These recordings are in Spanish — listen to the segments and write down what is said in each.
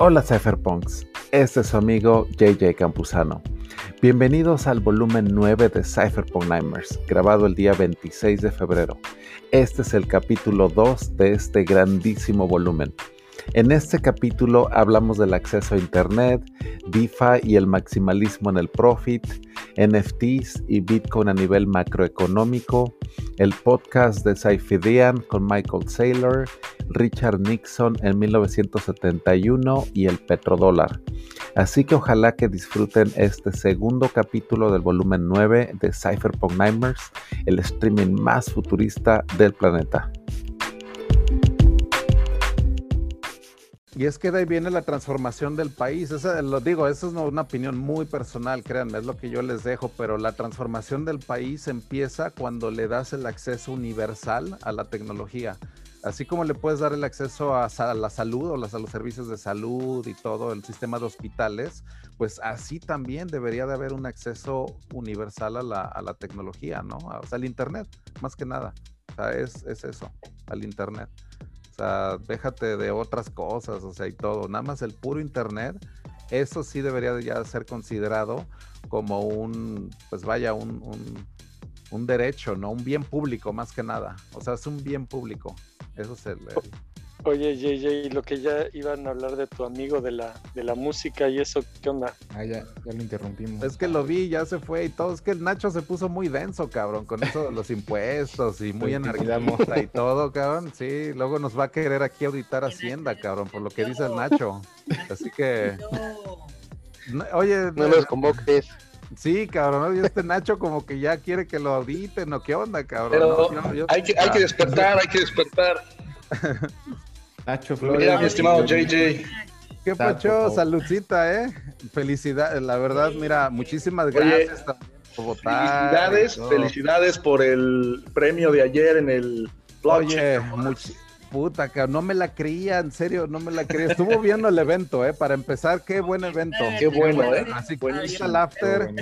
Hola Cypherpunks, este es su amigo JJ Campuzano. Bienvenidos al volumen 9 de Cypherpunk Nightmares, grabado el día 26 de febrero. Este es el capítulo 2 de este grandísimo volumen. En este capítulo hablamos del acceso a Internet, DeFi y el maximalismo en el profit, NFTs y Bitcoin a nivel macroeconómico, el podcast de Saifidian con Michael Saylor, Richard Nixon en 1971 y el petrodólar. Así que ojalá que disfruten este segundo capítulo del volumen 9 de Cypherpunk Nightmares, el streaming más futurista del planeta. Y es que de ahí viene la transformación del país. Esa, lo digo, eso es una opinión muy personal, créanme, es lo que yo les dejo, pero la transformación del país empieza cuando le das el acceso universal a la tecnología. Así como le puedes dar el acceso a, la salud o a los servicios de salud y todo el sistema de hospitales, pues así también debería de haber un acceso universal a la, a la tecnología, ¿no? O sea, al Internet, más que nada. O sea, es eso, al Internet. Déjate de otras cosas, o sea, y todo. Nada más el puro internet, eso sí debería ya ser considerado como un, pues vaya, un, un, derecho, ¿no? Un bien público más que nada. O sea, es un bien público. Eso es el, Oye, JJ, lo que ya iban a hablar de tu amigo de la, de la música y eso, ¿qué onda? Ah, ya, ya lo interrumpimos. Es que lo vi, ya se fue y todo. Es que el Nacho se puso muy denso, cabrón, con eso de los impuestos y muy anarquista y todo, cabrón. Sí, luego nos va a querer aquí auditar Hacienda, cabrón, por lo que dice el Nacho. Así que. oye. No los convoques. Sí, cabrón, y este Nacho como que ya quiere que lo auditen, ¿no? ¿Qué onda, cabrón? hay, que, hay que despertar, hay que despertar. Nacho Flores. Mira, mi estimado JJ. Qué pacho, saludcita, ¿eh? Felicidades, la verdad, mira, muchísimas gracias por votar. Felicidades, felicidades por el premio de ayer en el Oye, Puta, que no me la creía, en serio, no me la creía. Estuvo viendo el evento, ¿eh? Para empezar, qué buen evento. Qué bueno, ¿eh? Así que el after.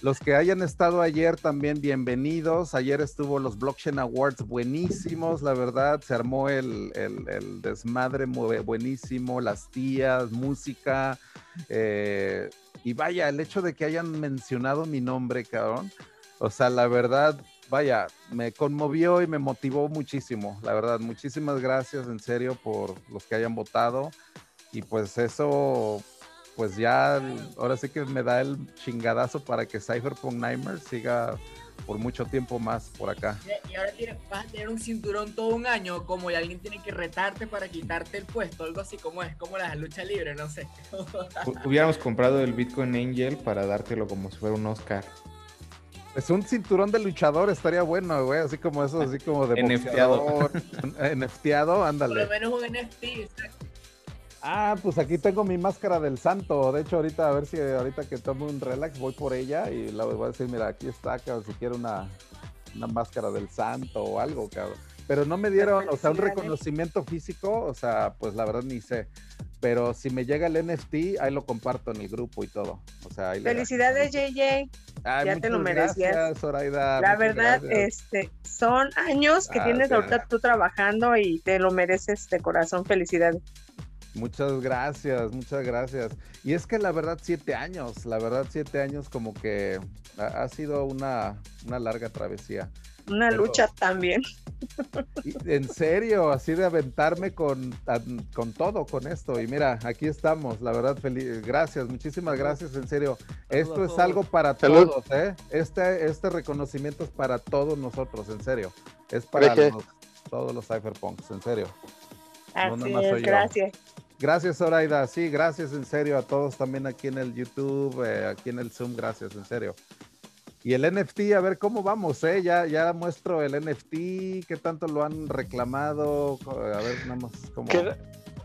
Los que hayan estado ayer también, bienvenidos. Ayer estuvo los Blockchain Awards buenísimos, la verdad. Se armó el, el, el desmadre buenísimo, las tías, música. Eh, y vaya, el hecho de que hayan mencionado mi nombre, cabrón. O sea, la verdad, vaya, me conmovió y me motivó muchísimo, la verdad. Muchísimas gracias en serio por los que hayan votado. Y pues eso, pues ya, ahora sí que me da el chingadazo para que Cypherpunk Nightmares siga por mucho tiempo más por acá. Y ahora vas a tener un cinturón todo un año, como y alguien tiene que retarte para quitarte el puesto, algo así como es, como la lucha libre, no sé. Hubiéramos comprado el Bitcoin Angel para dártelo como si fuera un Oscar. Es un cinturón de luchador, estaría bueno, güey. Así como eso, así como de NFTado. NFTado, ándale. Por lo menos un NFT, exacto. Ah, pues aquí tengo mi máscara del santo. De hecho, ahorita a ver si ahorita que tomo un relax voy por ella y la voy a decir, mira, aquí está, cabrón, si quiero una, una máscara del santo o algo, cabrón. Pero no me dieron, o sea, un reconocimiento físico, o sea, pues la verdad ni sé. Pero si me llega el NFT, ahí lo comparto en el grupo y todo. O sea, Felicidades, JJ. ya te lo merecías. Zoraida, la verdad, este, son años que tienes ahorita tú trabajando y te lo mereces de corazón. Felicidades. Muchas gracias, muchas gracias. Y es que la verdad, siete años, la verdad, siete años como que ha, sido una, una larga travesía. Una lucha también. En serio, así de aventarme con, con todo, con esto. Y mira, aquí estamos, la verdad, feliz. Gracias, muchísimas gracias, en serio. Esto es algo para todos, ¿eh? Este, este reconocimiento es para todos nosotros, en serio. Es para todos los cypherpunks, en serio. Así es, gracias. Gracias, Zoraida. Sí, gracias en serio a todos también aquí en el YouTube, eh, aquí en el Zoom. Gracias, en serio. Y el NFT, a ver cómo vamos, ¿eh? Ya, ya muestro el NFT, qué tanto lo han reclamado, a ver, nada más cómo...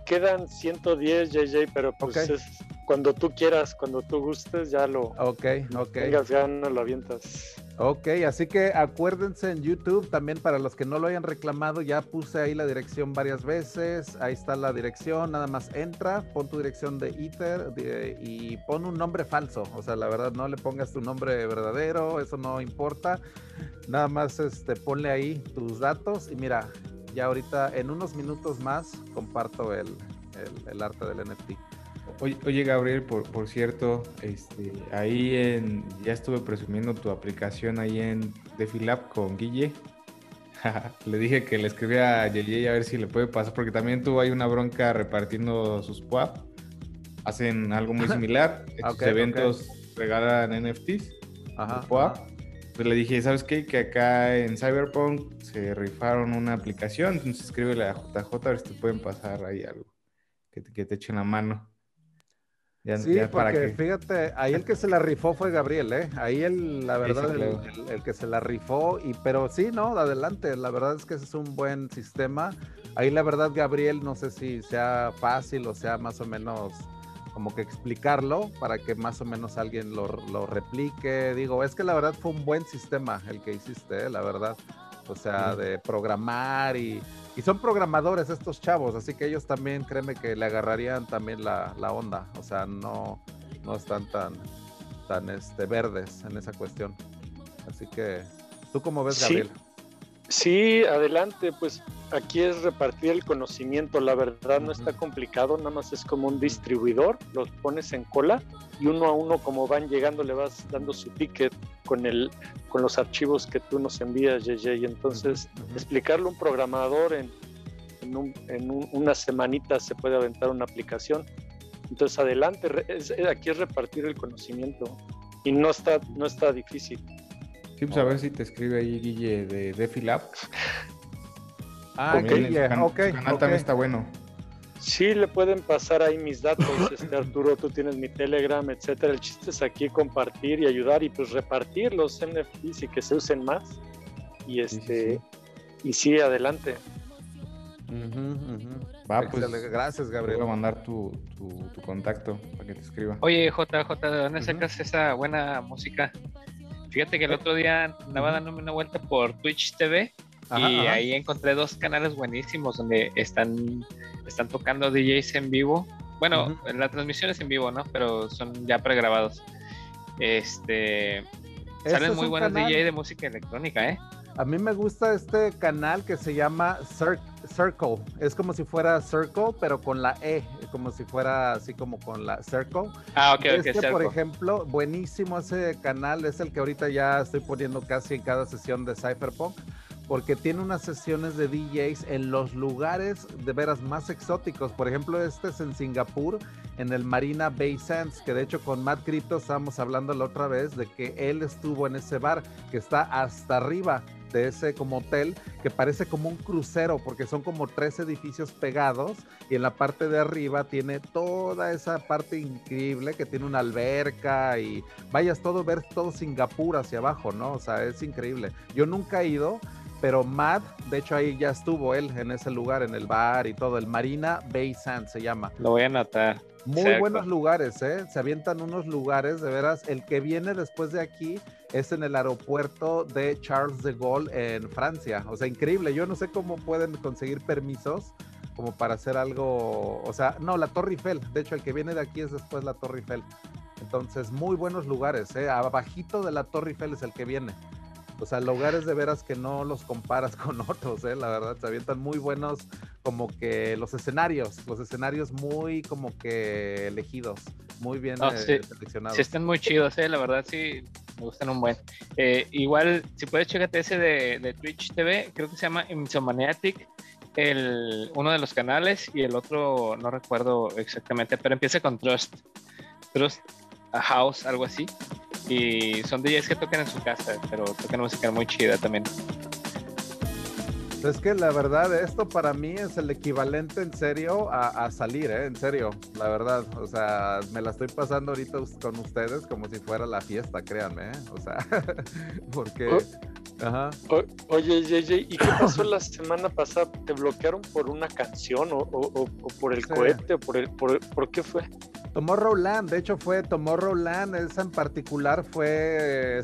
quedan 110, JJ, pero pues es cuando tú quieras, cuando tú gustes, ya lo... Ok, ok. Tengas ganas, lo avientas. Ok, así que acuérdense en YouTube también para los que no lo hayan reclamado, ya puse ahí la dirección varias veces, ahí está la dirección, nada más entra, pon tu dirección de Ether y pon un nombre falso, o sea, la verdad no le pongas tu nombre verdadero, eso no importa, nada más este, ponle ahí tus datos y mira, ya ahorita en unos minutos más comparto el, el, el arte del NFT. Oye, Gabriel, por, por cierto, este, ahí en, ya estuve presumiendo tu aplicación ahí en DefiLab con Guille. le dije que le escribía a Yeye a ver si le puede pasar, porque también tuvo ahí una bronca repartiendo sus PUAP. Hacen algo muy similar. En sus eventos regalan NFTs. Ajá, Pues le dije, ¿sabes qué? Que acá en Cyberpunk se rifaron una aplicación. Entonces escríbele a JJ a ver si te pueden pasar ahí algo. Que te, que te echen la mano sí, porque fíjate, ahí el que se la rifó fue Gabriel, ¿eh? Ahí el, la verdad, el, que se la rifó, y, pero sí, no, adelante, la verdad es que ese es un buen sistema. Ahí la verdad, Gabriel, no sé si sea fácil o sea más o menos como que explicarlo para que más o menos alguien lo, lo replique. Digo, es que la verdad fue un buen sistema el que hiciste, ¿eh? la verdad. O sea, de programar y y son programadores estos chavos, así que ellos también, créeme que le agarrarían también la, onda. O sea, no, no están tan, tan este, verdes en esa cuestión. Así que, ¿tú cómo ves, Gabriel? Sí, adelante, pues aquí es repartir el conocimiento, la verdad no está complicado, nada más es como un distribuidor, los pones en cola y uno a uno como van llegando le vas dando su ticket con el con los archivos que tú nos envías, JJ, y entonces explicarle a un programador en, en, una semanita se puede aventar una aplicación. Entonces adelante, aquí es repartir el conocimiento y no está no está difícil. Sí, pues a ver si te escribe ahí Guille de DefiLab. Ah, Guille, okay, canal también está bueno. Sí, le pueden pasar ahí mis datos, este Arturo, tú tienes mi Telegram, etcétera. El chiste es aquí compartir y ayudar y pues repartir los NFTs y que se usen más. Y este, y sí, adelante. Va, pues, gracias, Gabriel. Voy a mandar tu, tu, contacto para que te escriba. Oye, JJ, ¿de dónde sacas esa buena música? Fíjate que el otro día andaba dándome una vuelta por Twitch TV y ahí encontré dos canales buenísimos donde están, están tocando DJs en vivo. Bueno, la transmisión es en vivo, ¿no? Pero son ya pregrabados. Este salen muy buenos DJs de música electrónica, ¿eh? A mí me gusta este canal que se llama Circle. Es como si fuera Circle, pero con la E, como si fuera así como con la Circle. Ah, ok, este, ok. por ejemplo, buenísimo ese canal. Es el que ahorita ya estoy poniendo casi en cada sesión de Cypherpunk porque tiene unas sesiones de DJs en los lugares de veras más exóticos. Por ejemplo, este es en Singapur, en el Marina Bay Sands, que de hecho con Matt Crypto estábamos hablando la otra vez de que él estuvo en ese bar que está hasta arriba de ese como hotel que parece como un crucero porque son como tres edificios pegados y en la parte de arriba tiene toda esa parte increíble que tiene una alberca y vayas todo ver todo Singapur hacia abajo, ¿no? O sea, es increíble. Yo nunca he ido, pero Matt, de hecho ahí ya estuvo él en ese lugar, en el bar y todo, el Marina Bay Sand se llama. Lo voy a anotar. Muy buenos lugares, ¿eh? Se avientan unos lugares, de veras. El que viene después de aquí es en el aeropuerto de Charles de Gaulle en Francia. O sea, increíble. Yo no sé cómo pueden conseguir permisos como para hacer algo. O sea, no, la Torre Eiffel. De hecho, el que viene de aquí es después la Torre Eiffel. Entonces, muy buenos lugares, ¿eh? Abajito de la Torre Eiffel es el que viene. O sea, lugares de veras que no los comparas con otros, ¿eh? la verdad, se avientan muy buenos como que los escenarios, los escenarios muy como que elegidos, muy bien eh, seleccionados. Sí, están muy chidos, ¿eh? la verdad sí, me gustan un buen. Eh, igual, si puedes, chécate ese de, de, Twitch TV, creo que se llama Insomaniatic, el, uno de los canales, y el otro no recuerdo exactamente, pero empieza con Trust. Trust a House, algo así. Y son DJs que tocan en su casa, pero tocan música muy chida también. Es que la verdad, esto para mí es el equivalente en serio a, salir, ¿eh? En serio, la verdad. O sea, me la estoy pasando ahorita con ustedes como si fuera la fiesta, créanme, ¿eh? O sea, porque... Oh. Ajá. oye, JJ, ¿y qué pasó la semana pasada? ¿Te bloquearon por una canción o, por el cohete o por, el, por, por qué fue? Tomorrowland, de hecho fue Tomorrowland, esa en particular fue,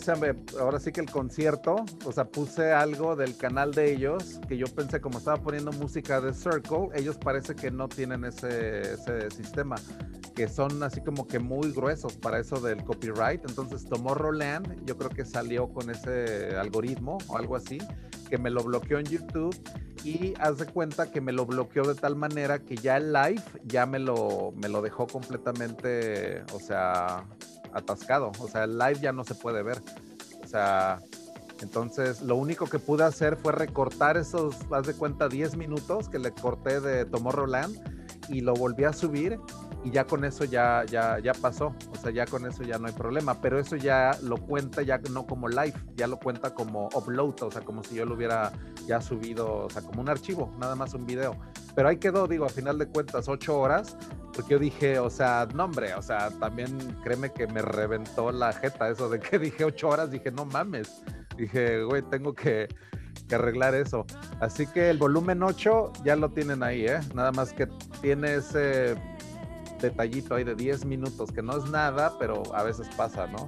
ahora sí que el concierto, o sea, puse algo del canal de ellos, que yo pensé como estaba poniendo música de Circle, ellos parece que no tienen ese, ese sistema, que son así como que muy gruesos para eso del copyright, entonces Tomorrowland yo creo que salió con ese algoritmo o algo así, que me lo bloqueó en YouTube y haz de cuenta que me lo bloqueó de tal manera que ya el live ya me lo, me lo dejó completamente, o sea, atascado. O sea, el live ya no se puede ver. O sea, entonces lo único que pude hacer fue recortar esos, haz de cuenta, 10 minutos que le corté de Tomorrowland y lo volví a subir y ya con eso ya, ya, ya pasó, o sea, ya con eso ya no hay problema, pero eso ya lo cuenta ya no como live, ya lo cuenta como upload, o sea, como si yo lo hubiera ya subido, o sea, como un archivo, nada más un video. Pero ahí quedó, digo, a final de cuentas, ocho horas, porque yo dije, o sea, no hombre, o sea, también créeme que me reventó la jeta eso de que dije ocho horas, dije, no mames, dije, güey, tengo que, que arreglar eso. Así que el volumen 8 ya lo tienen ahí, ¿eh? Nada más que tiene ese detallito ahí de 10 minutos, que no es nada, pero a veces pasa, ¿no?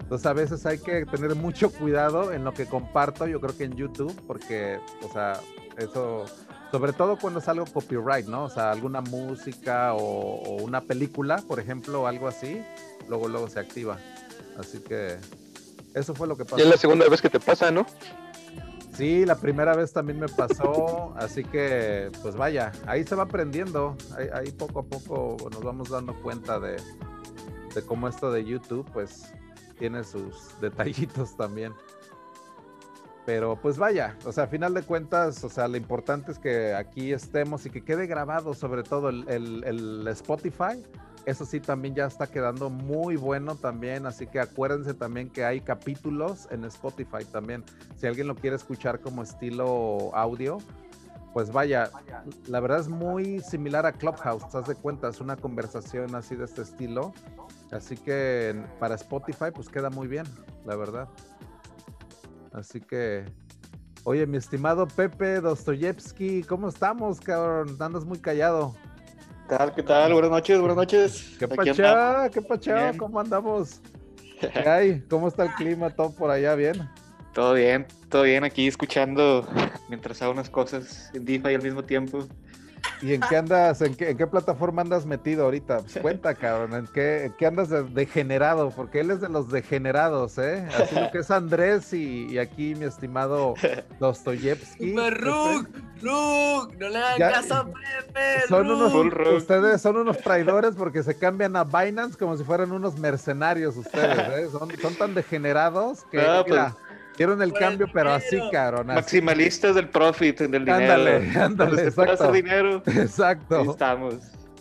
Entonces a veces hay que tener mucho cuidado en lo que comparto, yo creo que en YouTube, porque, o sea, eso, sobre todo cuando es algo copyright, ¿no? O sea, alguna música o, una película, por ejemplo, algo así, luego, luego se activa. Así que eso fue lo que pasó. Y es la segunda vez que te pasa, ¿no? Sí, la primera vez también me pasó, así que pues vaya, ahí se va aprendiendo, ahí, poco a poco nos vamos dando cuenta de, de, cómo esto de YouTube pues tiene sus detallitos también. Pero pues vaya, o sea, a final de cuentas, o sea, lo importante es que aquí estemos y que quede grabado sobre todo el, el Spotify eso sí también ya está quedando muy bueno también, así que acuérdense también que hay capítulos en Spotify también. Si alguien lo quiere escuchar como estilo audio, pues vaya, la verdad es muy similar a Clubhouse, das de cuenta, es una conversación así de este estilo. Así que para Spotify pues queda muy bien, la verdad. Así que, oye, mi estimado Pepe Dostoyevsky, ¿cómo estamos, cabrón? Andas muy callado. ¿Qué tal? ¿Qué tal? Buenas noches, buenas noches. ¿Qué pachá? ¿Qué pachá? ¿Cómo andamos? ¿Qué hay? ¿Cómo está el clima? ¿Todo por allá bien? Todo bien, todo bien aquí escuchando mientras hago unas cosas en DeFi al mismo tiempo. ¿Y en qué andas, en qué, plataforma andas metido ahorita? Pues cuenta, cabrón, ¿en qué, andas degenerado? Porque él es de los degenerados, ¿eh? Así lo que es Andrés y, aquí mi estimado Dostoyevsky. ¡Rug! ¡Rug! ¡No le hagan caso a Pepe! Son unos, ustedes son unos traidores porque se cambian a Binance como si fueran unos mercenarios ustedes, ¿eh? Son, son tan degenerados que... Ah, pues, Quiero el cambio, pero así, cabrón. Maximalistas del profit, del dinero. Ándale, ándale, exacto. dinero. Exacto. Ahí estamos.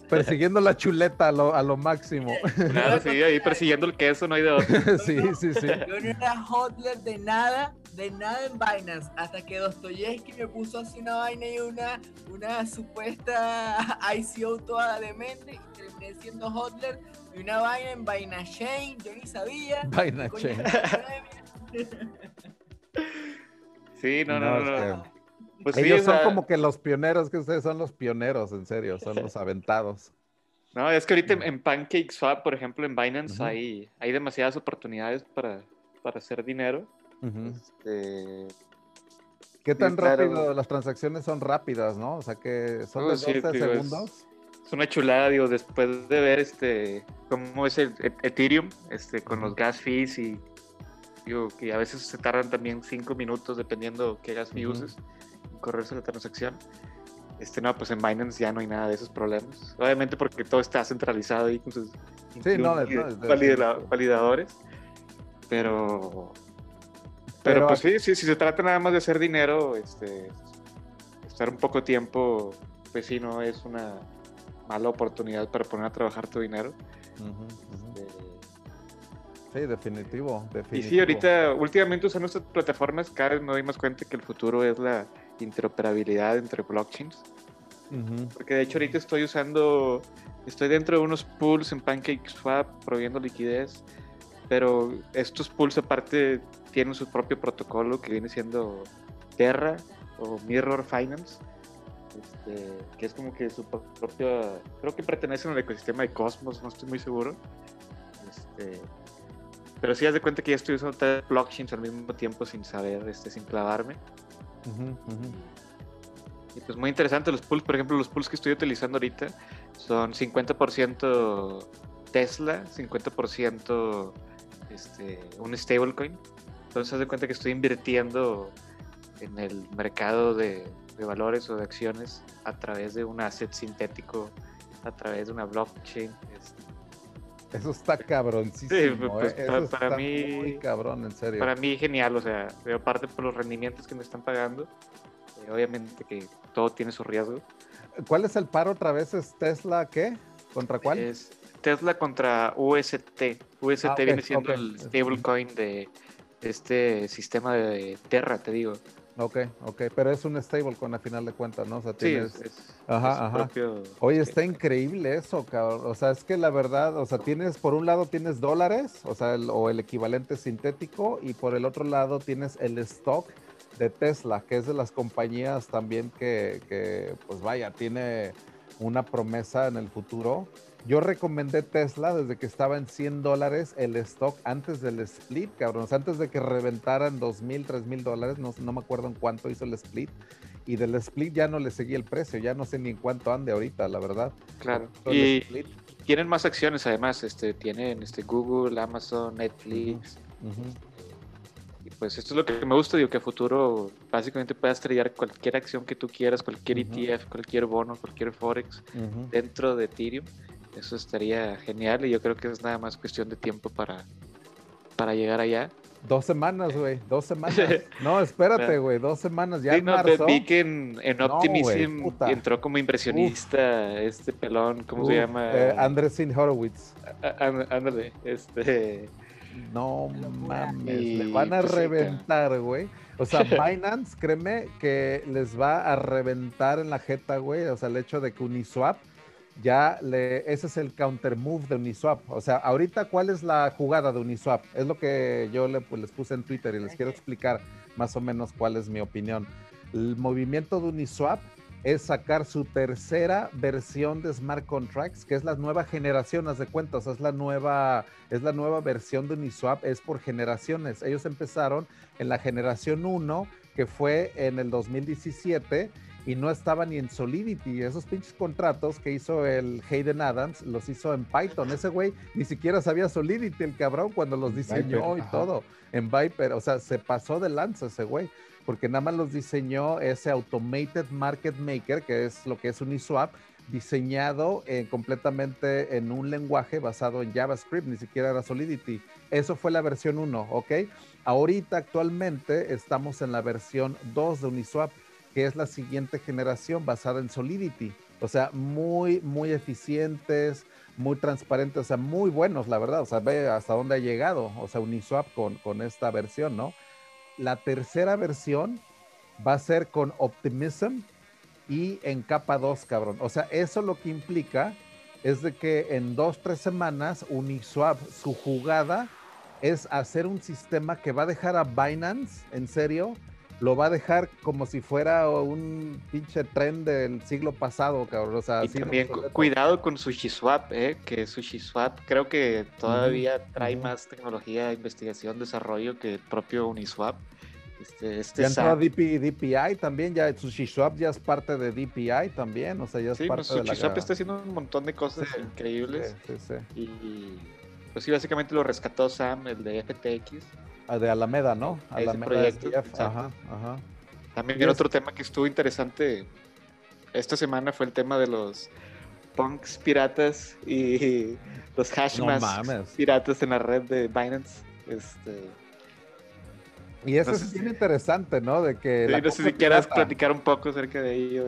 Persiguiendo la chuleta a lo, a lo máximo. Claro, sí, ahí persiguiendo el queso, no hay de otro. sí, sí, sí. Yo no era hotler de nada, de nada en Binance, hasta que Dostoyevsky me puso así una vaina y una, una supuesta ICO toda demente y terminé siendo hotler y una vaina en Binance Chain, yo ni sabía. Binance Chain. Sí, no, no, no. Pues Ellos son como que los pioneros, que ustedes son los pioneros, en serio, son los aventados. No, es que ahorita en PancakeSwap, por ejemplo, en Binance, hay, hay demasiadas oportunidades para, para hacer dinero. Este, ¿Qué tan rápido? Las transacciones son rápidas, ¿no? O sea, que son de 12 segundos. Es, una chulada, digo, después de ver este cómo es el Ethereum, este, con los gas fees y Digo, que a veces se tardan también cinco minutos dependiendo qué gas fee uses en correrse la transacción. Este, no, pues en Binance ya no hay nada de esos problemas. Obviamente porque todo está centralizado ahí con sus sí, no, validadores. Pero, pero, pues sí, sí, si se trata nada más de hacer dinero, este, estar un poco tiempo, pues sí, no es una mala oportunidad para poner a trabajar tu dinero. Sí, definitivo, definitivo. Y sí, ahorita, últimamente usando estas plataformas, cada vez nos dimos cuenta que el futuro es la interoperabilidad entre blockchains. Porque de hecho ahorita estoy usando, estoy dentro de unos pools en PancakeSwap proviendo liquidez, pero estos pools aparte tienen su propio protocolo que viene siendo Terra o Mirror Finance, este, que es como que su propio, creo que pertenecen al ecosistema de Cosmos, no estoy muy seguro. Este, pero sí, haz de cuenta que ya estoy usando tres blockchains al mismo tiempo sin saber, este, sin clavarme. Y pues muy interesante los pools, por ejemplo, los pools que estoy utilizando ahorita son 50% Tesla, 50% este, un stablecoin. Entonces haz de cuenta que estoy invirtiendo en el mercado de, valores o de acciones a través de un asset sintético, a través de una blockchain. Eso está cabroncísimo. Pues, ¿eh? para, mí, muy cabrón, en serio. Para mí genial, o sea, aparte por los rendimientos que me están pagando, eh, obviamente que todo tiene su riesgo. ¿Cuál es el paro otra vez? ¿Es Tesla qué? ¿Contra cuál? Es Tesla contra UST. UST ah, viene siendo el stablecoin de este sistema de Terra, te digo. Ok, ok, pero es un stablecoin a final de cuentas, ¿no? O sea, tienes... Sí, ajá, ajá. Oye, está increíble eso, cabrón. O sea, es que la verdad, o sea, tienes, por un lado tienes dólares, o sea, o el equivalente sintético, y por el otro lado tienes el stock de Tesla, que es de las compañías también que, que pues vaya, tiene una promesa en el futuro yo recomendé Tesla desde que estaba en 100 dólares el stock antes del split, cabrón. antes de que reventaran 2 mil, 3 mil dólares, no, no me acuerdo en cuánto hizo el split. Y del split ya no le seguí el precio, ya no sé ni en cuánto ande ahorita, la verdad. Claro. Y tienen más acciones además, este, tienen este, Google, Amazon, Netflix. Y pues esto es lo que me gusta, digo que a futuro básicamente puedas tradear cualquier acción que tú quieras, cualquier ETF, cualquier bono, cualquier Forex dentro de Ethereum eso estaría genial y yo creo que es nada más cuestión de tiempo para, para llegar allá. Dos semanas, güey, dos semanas. No, espérate, güey, dos semanas. Ya sí, no, vi que en, en Optimism entró como impresionista este pelón, ¿cómo se llama? Eh, Andresin Horowitz. Ándale, este... No mames, le van a pues reventar, güey. O sea, Binance, créeme que les va a reventar en la jeta, güey. O sea, el hecho de que Uniswap ya le, ese es el counter move de Uniswap. O sea, ahorita, ¿cuál es la jugada de Uniswap? Es lo que yo le, pues, les puse en Twitter y les quiero explicar más o menos cuál es mi opinión. El movimiento de Uniswap es sacar su tercera versión de smart contracts, que es la nueva generación, haz de cuentas, es la nueva, es la nueva versión de Uniswap, es por generaciones. Ellos empezaron en la generación 1, que fue en el 2017 y no estaba ni en Solidity. Esos pinches contratos que hizo el Hayden Adams los hizo en Python. Ese güey ni siquiera sabía Solidity, el cabrón, cuando los diseñó y todo en Viper. O sea, se pasó de lanza ese güey, porque nada más los diseñó ese Automated Market Maker, que es lo que es Uniswap, diseñado eh, completamente en un lenguaje basado en JavaScript, ni siquiera era Solidity. Eso fue la versión 1, ¿ok? Ahorita actualmente estamos en la versión 2 de Uniswap que es la siguiente generación basada en Solidity. O sea, muy, muy eficientes, muy transparentes, o sea, muy buenos, la verdad. O sea, ve hasta dónde ha llegado, o sea, Uniswap con, con esta versión, ¿no? La tercera versión va a ser con Optimism y en capa 2, cabrón. O sea, eso lo que implica es de que en dos, tres semanas Uniswap, su jugada es hacer un sistema que va a dejar a Binance, en serio, lo va a dejar como si fuera un pinche tren del siglo pasado, cabrón. O sea, y también cuidado con SushiSwap, ¿eh? que SushiSwap creo que todavía trae más tecnología, investigación, desarrollo que el propio Uniswap. Este, este ya entró DPI también, ya SushiSwap ya es parte de DPI también, o sea, ya es sí, parte pues, de SushiSwap está haciendo un montón de cosas increíbles. Sí, sí, y pues sí, básicamente lo rescató Sam, el de FTX de Alameda, ¿no? Alameda Ajá, ajá. También el otro tema que estuvo interesante esta semana fue el tema de los punks piratas y los hashmas piratas en la red de Binance. Este, y eso es bien interesante, ¿no? De que no sé si quieras platicar un poco acerca de ello.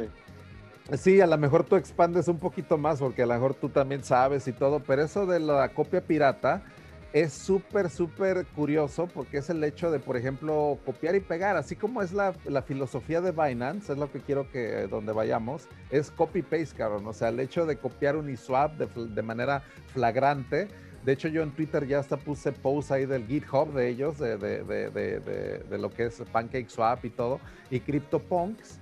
Sí, a lo mejor tú expandes un poquito más porque a lo mejor tú también sabes y todo, pero eso de la copia pirata es súper, súper curioso porque es el hecho de, por ejemplo, copiar y pegar, así como es la, filosofía de Binance, es lo que quiero que donde vayamos, es copy-paste, cabrón. O sea, el hecho de copiar Uniswap de, de manera flagrante. De hecho, yo en Twitter ya hasta puse post ahí del GitHub de ellos, de, de, de lo que es PancakeSwap y todo, y CryptoPunks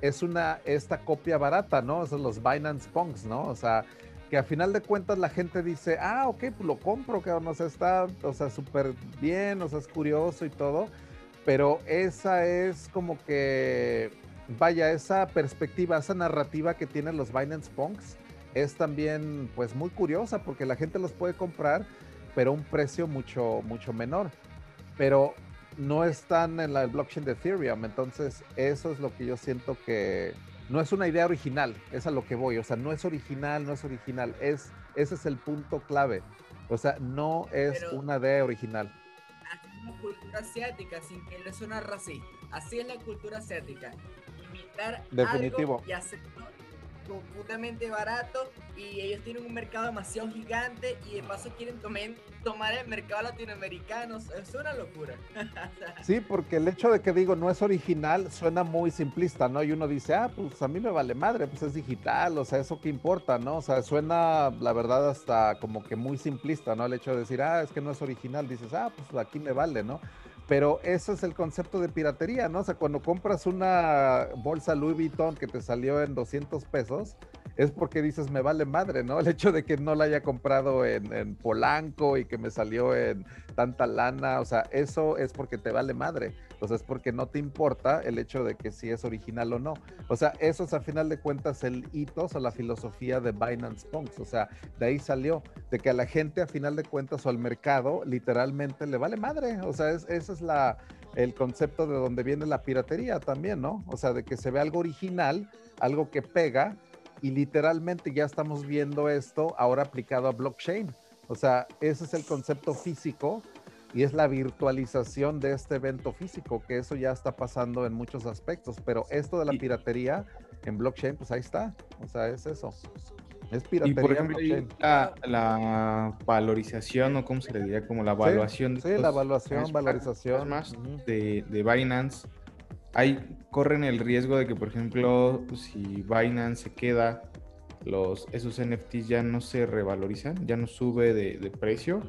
es una, esta copia barata, ¿no? Esos los Binance Punks, ¿no? O sea, que a final de cuentas la gente dice, ah, ok, pues lo compro, que o sea, está, o sea, súper bien, o sea, es curioso y todo, pero esa es como que, vaya, esa perspectiva, esa narrativa que tienen los Binance Punks es también, pues, muy curiosa, porque la gente los puede comprar, pero a un precio mucho, mucho menor. Pero no están en la blockchain de Ethereum. Entonces, eso es lo que yo siento que no es una idea original, es a lo que voy. O sea, no es original, no es original. Es, ese es el punto clave. O sea, no es una idea original. Así es la cultura asiática, sin que le suene racista. Así es la cultura asiática. Imitar Definitivo. algo y hacerlo completamente barato y ellos tienen un mercado demasiado gigante y de paso quieren tomar el mercado latinoamericano. Es una locura. sí, porque el hecho de que digo no es original suena muy simplista, ¿no? Y uno dice, ah, pues a mí me vale madre, pues es digital, o sea, eso qué importa, ¿no? O sea, suena, la verdad, hasta como que muy simplista, ¿no? El hecho de decir, ah, es que no es original, dices, ah, pues aquí me vale, ¿no? Pero ese es el concepto de piratería, ¿no? O sea, cuando compras una bolsa Louis Vuitton que te salió en 200 pesos, es porque dices, me vale madre, ¿no? El hecho de que no la haya comprado en, Polanco y que me salió en tanta lana, o sea, eso es porque te vale madre. O sea, es porque no te importa el hecho de que si es original o no. O sea, eso es a final de cuentas el hitos o la filosofía de Binance Punks. O sea, de ahí salió, de que a la gente a final de cuentas o al mercado literalmente le vale madre. O sea, es, ese es la, el concepto de donde viene la piratería también, ¿no? O sea, de que se ve algo original, algo que pega y literalmente ya estamos viendo esto ahora aplicado a blockchain. O sea, ese es el concepto físico y es la virtualización de este evento físico, que eso ya está pasando en muchos aspectos, pero esto de la piratería en blockchain, pues ahí está, o sea, es eso. Es piratería. Y por ejemplo, la, valorización, o cómo se le diría, como la evaluación. Sí, la evaluación, valorización. Más de, de Binance, hay, corren el riesgo de que, por ejemplo, si Binance se queda, los, esos NFTs ya no se revalorizan, ya no sube de, de precio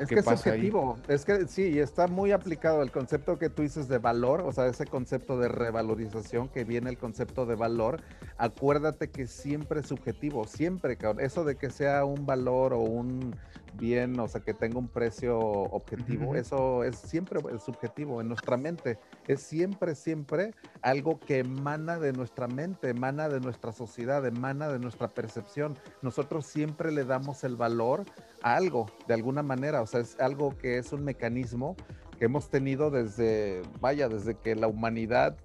es que es objetivo, es que sí, está muy aplicado el concepto que tú dices de valor, o sea, ese concepto de revalorización que viene el concepto de valor, acuérdate que siempre es subjetivo, siempre, cabrón, eso de que sea un valor o un bien, o sea, que tenga un precio objetivo, eso es siempre subjetivo en nuestra mente, es siempre, siempre algo que emana de nuestra mente, emana de nuestra sociedad, emana de nuestra percepción, nosotros siempre le damos el valor a algo, de alguna manera manera, o sea, es algo que es un mecanismo que hemos tenido desde, vaya, desde que la humanidad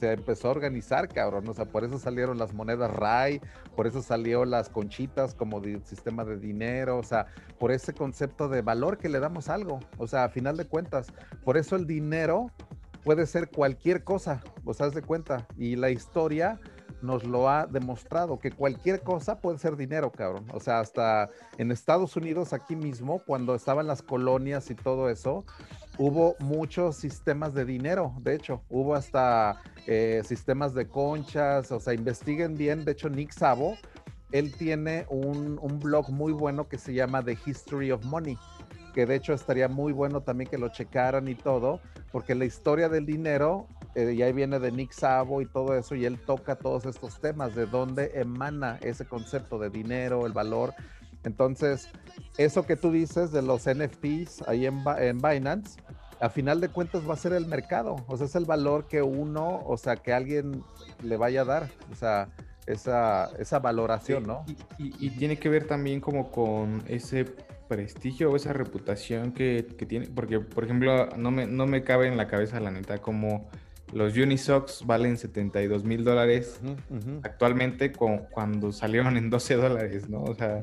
se empezó a organizar, cabrón. O sea, por eso salieron las monedas RAI, por eso salió las conchitas como sistema de dinero, o sea, por ese concepto de valor que le damos algo. O sea, a final de cuentas, por eso el dinero puede ser cualquier cosa, o sea, de cuenta. Y la historia nos lo ha demostrado, que cualquier cosa puede ser dinero, cabrón. O sea, hasta en Estados Unidos, aquí mismo, cuando estaban las colonias y todo eso, hubo muchos sistemas de dinero, de hecho, hubo hasta eh, sistemas de conchas, o sea, investiguen bien, de hecho, Nick Savo, él tiene un, un blog muy bueno que se llama The History of Money que de hecho estaría muy bueno también que lo checaran y todo, porque la historia del dinero eh, y ahí viene de Nick Savo y todo eso, y él toca todos estos temas, de dónde emana ese concepto de dinero, el valor. Entonces, eso que tú dices de los NFTs ahí en, en Binance, a final de cuentas va a ser el mercado, o sea, es el valor que uno, o sea, que alguien le vaya a dar, o sea, esa, esa valoración, ¿no? Y, tiene que ver también como con ese prestigio o esa reputación que, que, tiene, porque, por ejemplo, no me, no me cabe en la cabeza, la neta, como los Unisocks valen 72 mil dólares actualmente cuando salieron en 12 dólares, ¿no? O sea,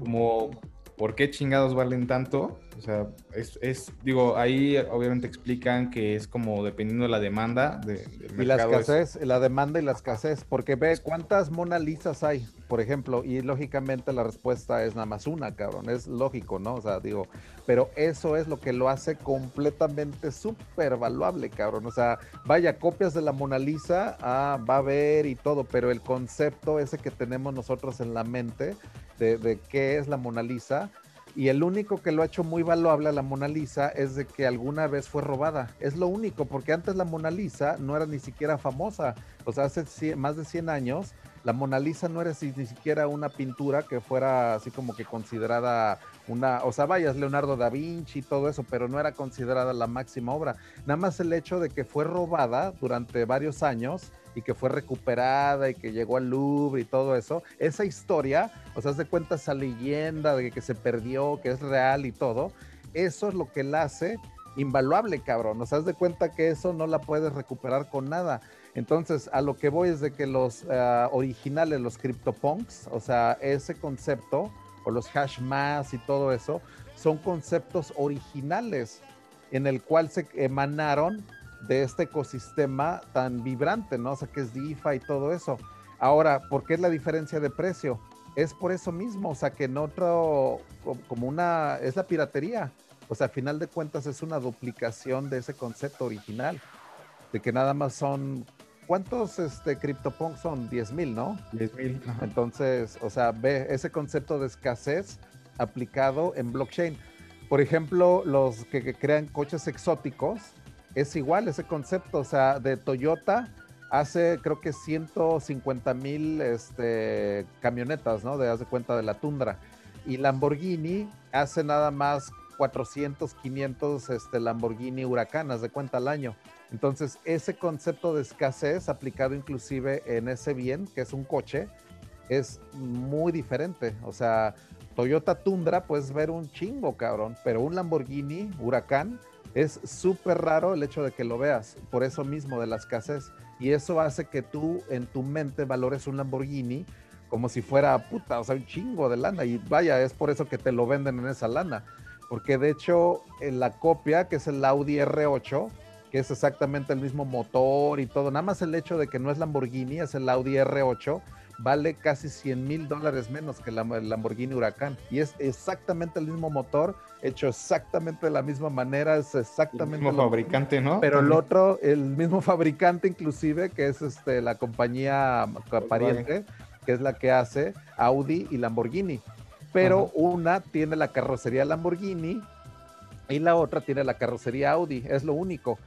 como ¿por qué chingados valen tanto? O sea, es, digo, ahí obviamente explican que es como dependiendo de la demanda de, del y la escasez, la demanda y la escasez, porque ve cuántas Mona Lisas hay, por ejemplo, y lógicamente la respuesta es nada más una, cabrón, es lógico, ¿no? O sea, digo, pero eso es lo que lo hace completamente súper valuable, cabrón. O sea, vaya, copias de la Mona Lisa, ah, va a haber y todo, pero el concepto ese que tenemos nosotros en la mente de, qué es la Mona Lisa. Y el único que lo ha hecho muy valuable a la Mona Lisa es de que alguna vez fue robada. Es lo único, porque antes la Mona Lisa no era ni siquiera famosa. O sea, hace más de 100 años, la Mona Lisa no era ni siquiera una pintura que fuera así como que considerada una, o sea, vaya, Leonardo da Vinci y todo eso, pero no era considerada la máxima obra. Nada más el hecho de que fue robada durante varios años y que fue recuperada y que llegó al Louvre y todo eso, esa historia, o sea, se cuenta esa leyenda de que se perdió, que es real y todo, eso es lo que la hace invaluable, cabrón. O sea, de cuenta que eso no la puedes recuperar con nada. Entonces, a lo que voy es de que los ah, originales, los CryptoPunks, o sea, ese concepto, o los hash y todo eso, son conceptos originales en el cual se emanaron de este ecosistema tan vibrante, ¿no? O sea, que es DeFi y todo eso. Ahora, ¿por qué es la diferencia de precio? Es por eso mismo, o sea, que en otro, como una, es la piratería. O sea, a final de cuentas es una duplicación de ese concepto original, de que nada más son, ¿cuántos este, CryptoPunks son? 10 mil, ¿no? 10 mil. Entonces, o sea, ve ese concepto de escasez aplicado en blockchain. Por ejemplo, los que, crean coches exóticos, es igual ese concepto, o sea, de Toyota hace creo que 150 mil este, camionetas, ¿no? De haz de cuenta de la tundra. Y Lamborghini hace nada más 400, 500 este, Lamborghini Huracanas de cuenta al año. Entonces, ese concepto de escasez aplicado inclusive en ese bien, que es un coche, es muy diferente. O sea, Toyota Tundra puedes ver un chingo, cabrón, pero un Lamborghini Huracán es súper raro el hecho de que lo veas, por eso mismo de la escasez. Y eso hace que tú en tu mente valores un Lamborghini como si fuera puta, o sea, un chingo de lana. Y vaya, es por eso que te lo venden en esa lana. Porque de hecho, la copia, que es el Audi R8, que es exactamente el mismo motor y todo, nada más el hecho de que no es Lamborghini, es el Audi R8, vale casi 100 mil dólares menos que el Lamborghini Huracán. Y es exactamente el mismo motor, hecho exactamente de la misma manera, es exactamente... El mismo fabricante, ¿no? Pero el otro, el mismo fabricante inclusive, que es este, la compañía pariente, que es la que hace Audi y Lamborghini. Pero una tiene la carrocería Lamborghini y la otra tiene la carrocería Audi, es lo único.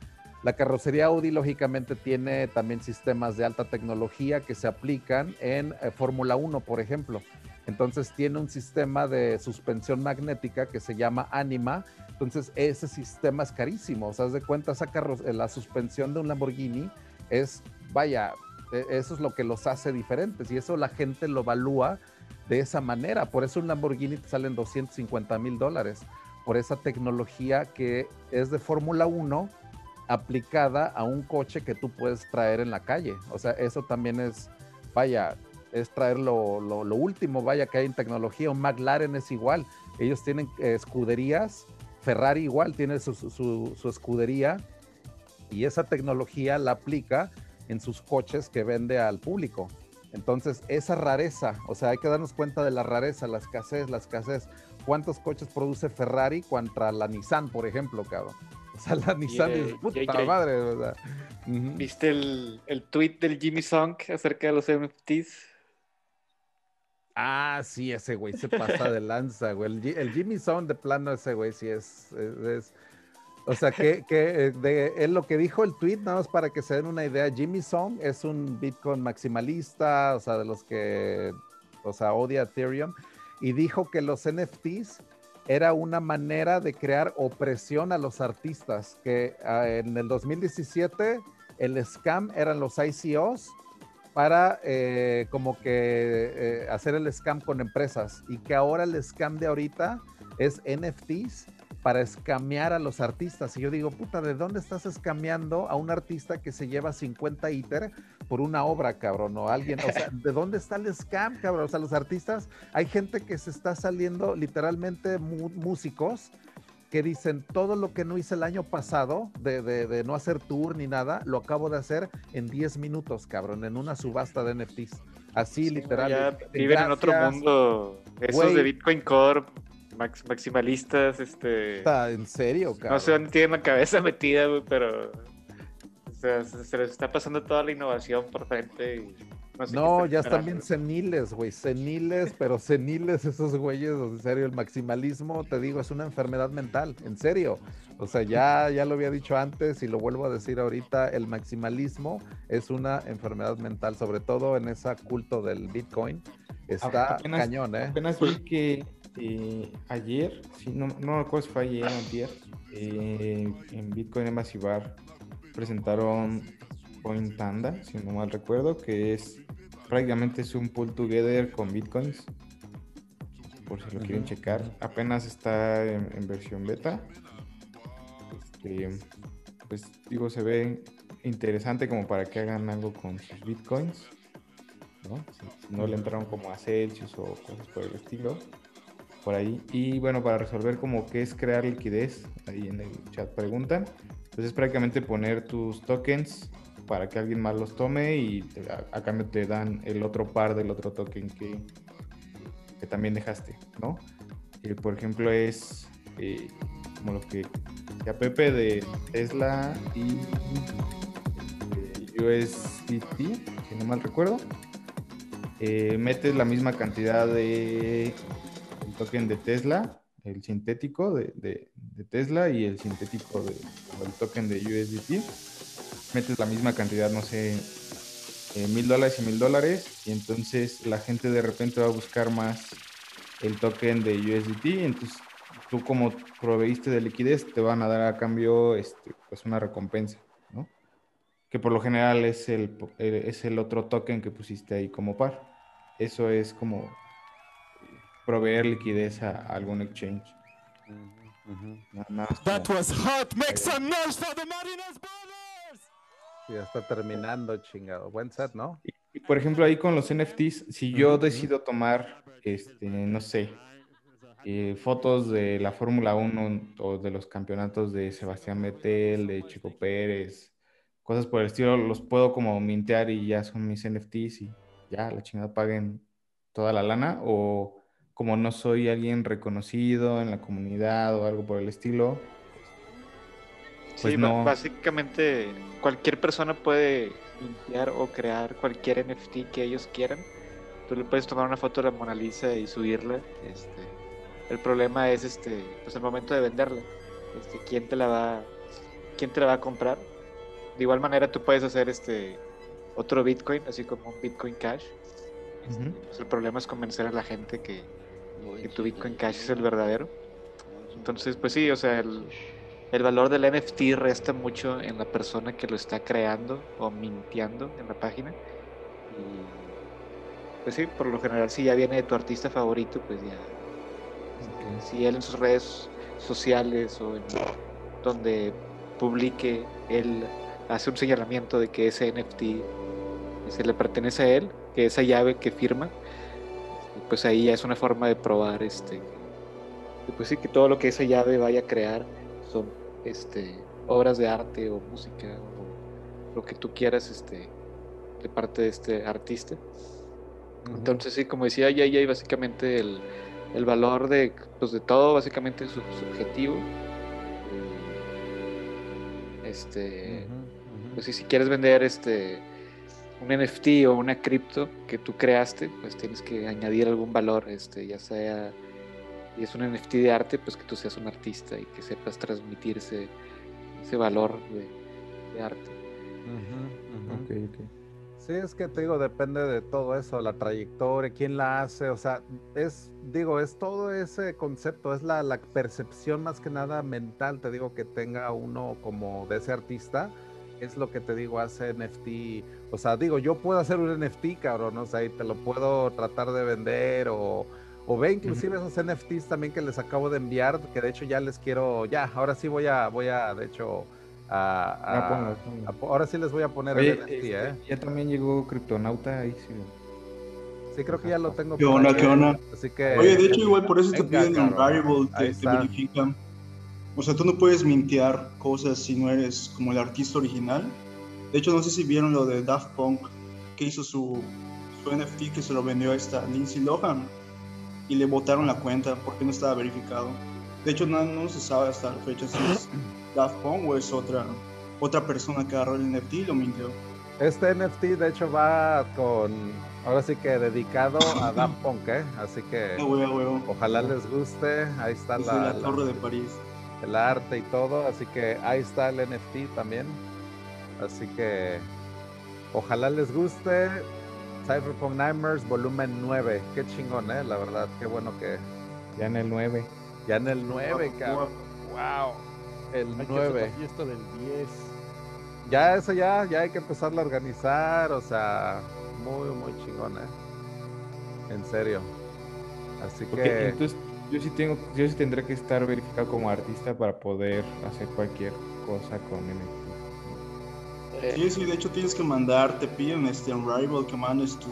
La carrocería Audi lógicamente tiene también sistemas de alta tecnología que se aplican en eh, Fórmula 1, por ejemplo. Entonces tiene un sistema de suspensión magnética que se llama Anima. Entonces ese sistema es carísimo. O sea, de cuenta, eh, la suspensión de un Lamborghini es, vaya, e, eso es lo que los hace diferentes y eso la gente lo evalúa de esa manera. Por eso un Lamborghini te salen 250 mil dólares. Por esa tecnología que es de Fórmula 1 aplicada a un coche que tú puedes traer en la calle. O sea, eso también es, vaya, es traer lo, último, vaya, que hay en tecnología. Un McLaren es igual. Ellos tienen eh, escuderías, Ferrari igual tiene su, su, escudería y esa tecnología la aplica en sus coches que vende al público. Entonces, esa rareza, o sea, hay que darnos cuenta de la rareza, la escasez, la escasez. ¿Cuántos coches produce Ferrari contra la Nissan, por ejemplo, cabrón? O sea, la Nissan puta madre. ¿Viste el, el tweet del Jimmy Song acerca de los NFTs? Ah, sí, ese güey se pasa de lanza, güey. El, Jimmy Song de plano, ese güey sí es, es, o sea, que, que de, él lo que dijo el tweet, nada más para que se den una idea, Jimmy Song es un Bitcoin maximalista, o sea, de los que, o sea, odia Ethereum, y dijo que los NFTs era una manera de crear opresión a los artistas, que ah, en el 2017 el scam eran los ICOs para eh, como que eh, hacer el scam con empresas y que ahora el scam de ahorita es NFTs para escamear a los artistas. Y yo digo, puta, ¿de dónde estás escameando a un artista que se lleva 50 ITER por una obra, cabrón? O alguien, o sea, ¿de dónde está el scam, cabrón? O sea, los artistas, hay gente que se está saliendo, literalmente músicos, que dicen todo lo que no hice el año pasado de, de, no hacer tour ni nada, lo acabo de hacer en 10 minutos, cabrón, en una subasta de NFTs. Así, literal. Ya viven en otro mundo. Esos de Bitcoin Corp, maximalistas, este... ¿En serio, cabrón? No sé dónde tienen la cabeza metida, güey, pero... O sea, se, les está pasando toda la innovación por frente y... No, ya están bien seniles, güey, seniles, pero seniles esos güeyes, en serio, el maximalismo, te digo, es una enfermedad mental, en serio. O sea, ya, ya lo había dicho antes y lo vuelvo a decir ahorita, el maximalismo es una enfermedad mental, sobre todo en ese culto del Bitcoin. Está cañón, ¿eh? Apenas vi que eh, ayer, no, no me acuerdo si fue ayer o ayer, eh, en Bitcoin Bar presentaron Cointanda, si no mal recuerdo, que es prácticamente es un pull together con Bitcoins. Por si lo quieren checar. Apenas está en, versión beta. que, pues digo, se ve interesante como para que hagan algo con sus bitcoins, ¿no? Si, no le entraron como a Celsius o cosas por el estilo, por ahí. Y bueno, para resolver como qué es crear liquidez, ahí en el chat preguntan, pues es prácticamente poner tus tokens para que alguien más los tome y a, cambio te dan el otro par del otro token que, que también dejaste, ¿no? Eh, por ejemplo, es eh, como lo que a Pepe de Tesla y USDT, si no mal recuerdo. Eh, metes la misma cantidad de token de Tesla, el sintético de, de, Tesla y el sintético del token de USDT. Metes la misma cantidad, no sé, eh, mil dólares y mil dólares, y entonces la gente de repente va a buscar más el token de USDT, entonces tú como proveíste de liquidez te van a dar a cambio este, pues una recompensa, ¿no? Que por lo general es el, eh, es el otro token que pusiste ahí como par. Eso es como proveer liquidez a, algún exchange. That was hot. Make some noise for the Marinas Brothers. Ya está terminando, chingado. Buen set, ¿no? Y, por ejemplo, ahí con los NFTs, si yo decido tomar, este, no sé, eh, fotos de la Fórmula 1 o de los campeonatos de Sebastián Vettel, de Chico Pérez, cosas por el estilo, los puedo como mintear y ya son mis NFTs y ya la chingada paguen toda la lana o como no soy alguien reconocido en la comunidad o algo por el estilo. Pues sí, no... básicamente cualquier persona puede mintear o crear cualquier NFT que ellos quieran. Tú le puedes tomar una foto de la Mona Lisa y subirla. Este, el problema es este, pues el momento de venderla. Este, quién te la va, quién te la va a comprar. De igual manera tú puedes hacer este otro Bitcoin, así como un Bitcoin Cash. Este, pues, el problema es convencer a la gente que, que, tu Bitcoin Cash es el verdadero. Entonces, pues sí, o sea, el, el valor del NFT resta mucho en la persona que lo está creando o mintiendo en la página. Y pues sí, por lo general, si ya viene de tu artista favorito, pues ya si él en sus redes sociales o en donde publique, él hace un señalamiento de que ese NFT se le pertenece a él, que esa llave que firma, pues ahí ya es una forma de probar este pues sí que todo lo que esa llave vaya a crear son este obras de arte o música o lo que tú quieras este de parte de este artista. Entonces sí, como decía, ya hay básicamente el, el valor de, pues, de todo básicamente es subjetivo. Este, pues si, quieres vender este un NFT o una cripto que tú creaste, pues tienes que añadir algún valor, este, ya sea y es un NFT de arte, pues que tú seas un artista y que sepas transmitir ese, valor de, arte. Sí, es que te digo, depende de todo eso, la trayectoria, quién la hace, o sea, es, digo, es todo ese concepto, es la, la percepción más que nada mental, te digo, que tenga uno como de ese artista, es lo que te digo, hace NFT, o sea, digo, yo puedo hacer un NFT, cabrón, o sea, y te lo puedo tratar de vender o, o ve inclusive esos NFTs también que les acabo de enviar, que de hecho ya les quiero, ya, ahora sí voy a, voy a, de hecho, ahora sí les voy a poner el NFT, este, ¿eh? Ya también llegó Kryptonauta ahí sí. Sí, creo que ya lo tengo. ¿Qué onda, qué onda? Así que, Oye, de hecho, igual por eso te piden un variable, te, te verifican. O sea, tú no puedes mintear cosas si no eres como el artista original. De hecho, no sé si vieron lo de Daft Punk, que hizo su, su NFT que se lo vendió a esta Lindsay Lohan y le botaron la cuenta porque no estaba verificado. De hecho, no, no se sabe hasta la fecha si es Daft Punk o es otra, otra persona que agarró el NFT y lo mintió. Este NFT de hecho va con, ahora sí que dedicado a Daft Punk, ¿eh? Así que ojalá les guste. Ahí está la, la, Torre de París. El arte y todo, así que ahí está el NFT también. Así que ojalá les guste. Cyberpunk Nightmares volumen 9. Qué chingón, ¿eh? La verdad, qué bueno que... Ya en el 9. Ya en el 9, cabrón. Wow el 9. fiesta del 10. Ya eso ya, ya hay que empezarlo a organizar, o sea, muy, muy chingón, ¿eh? En serio. Así que... Entonces, Yo sí tengo, yo sí tendré que estar verificado como artista para poder hacer cualquier cosa con NFT. Sí, sí, de hecho tienes que mandar, te piden este en Rival que mandes tu,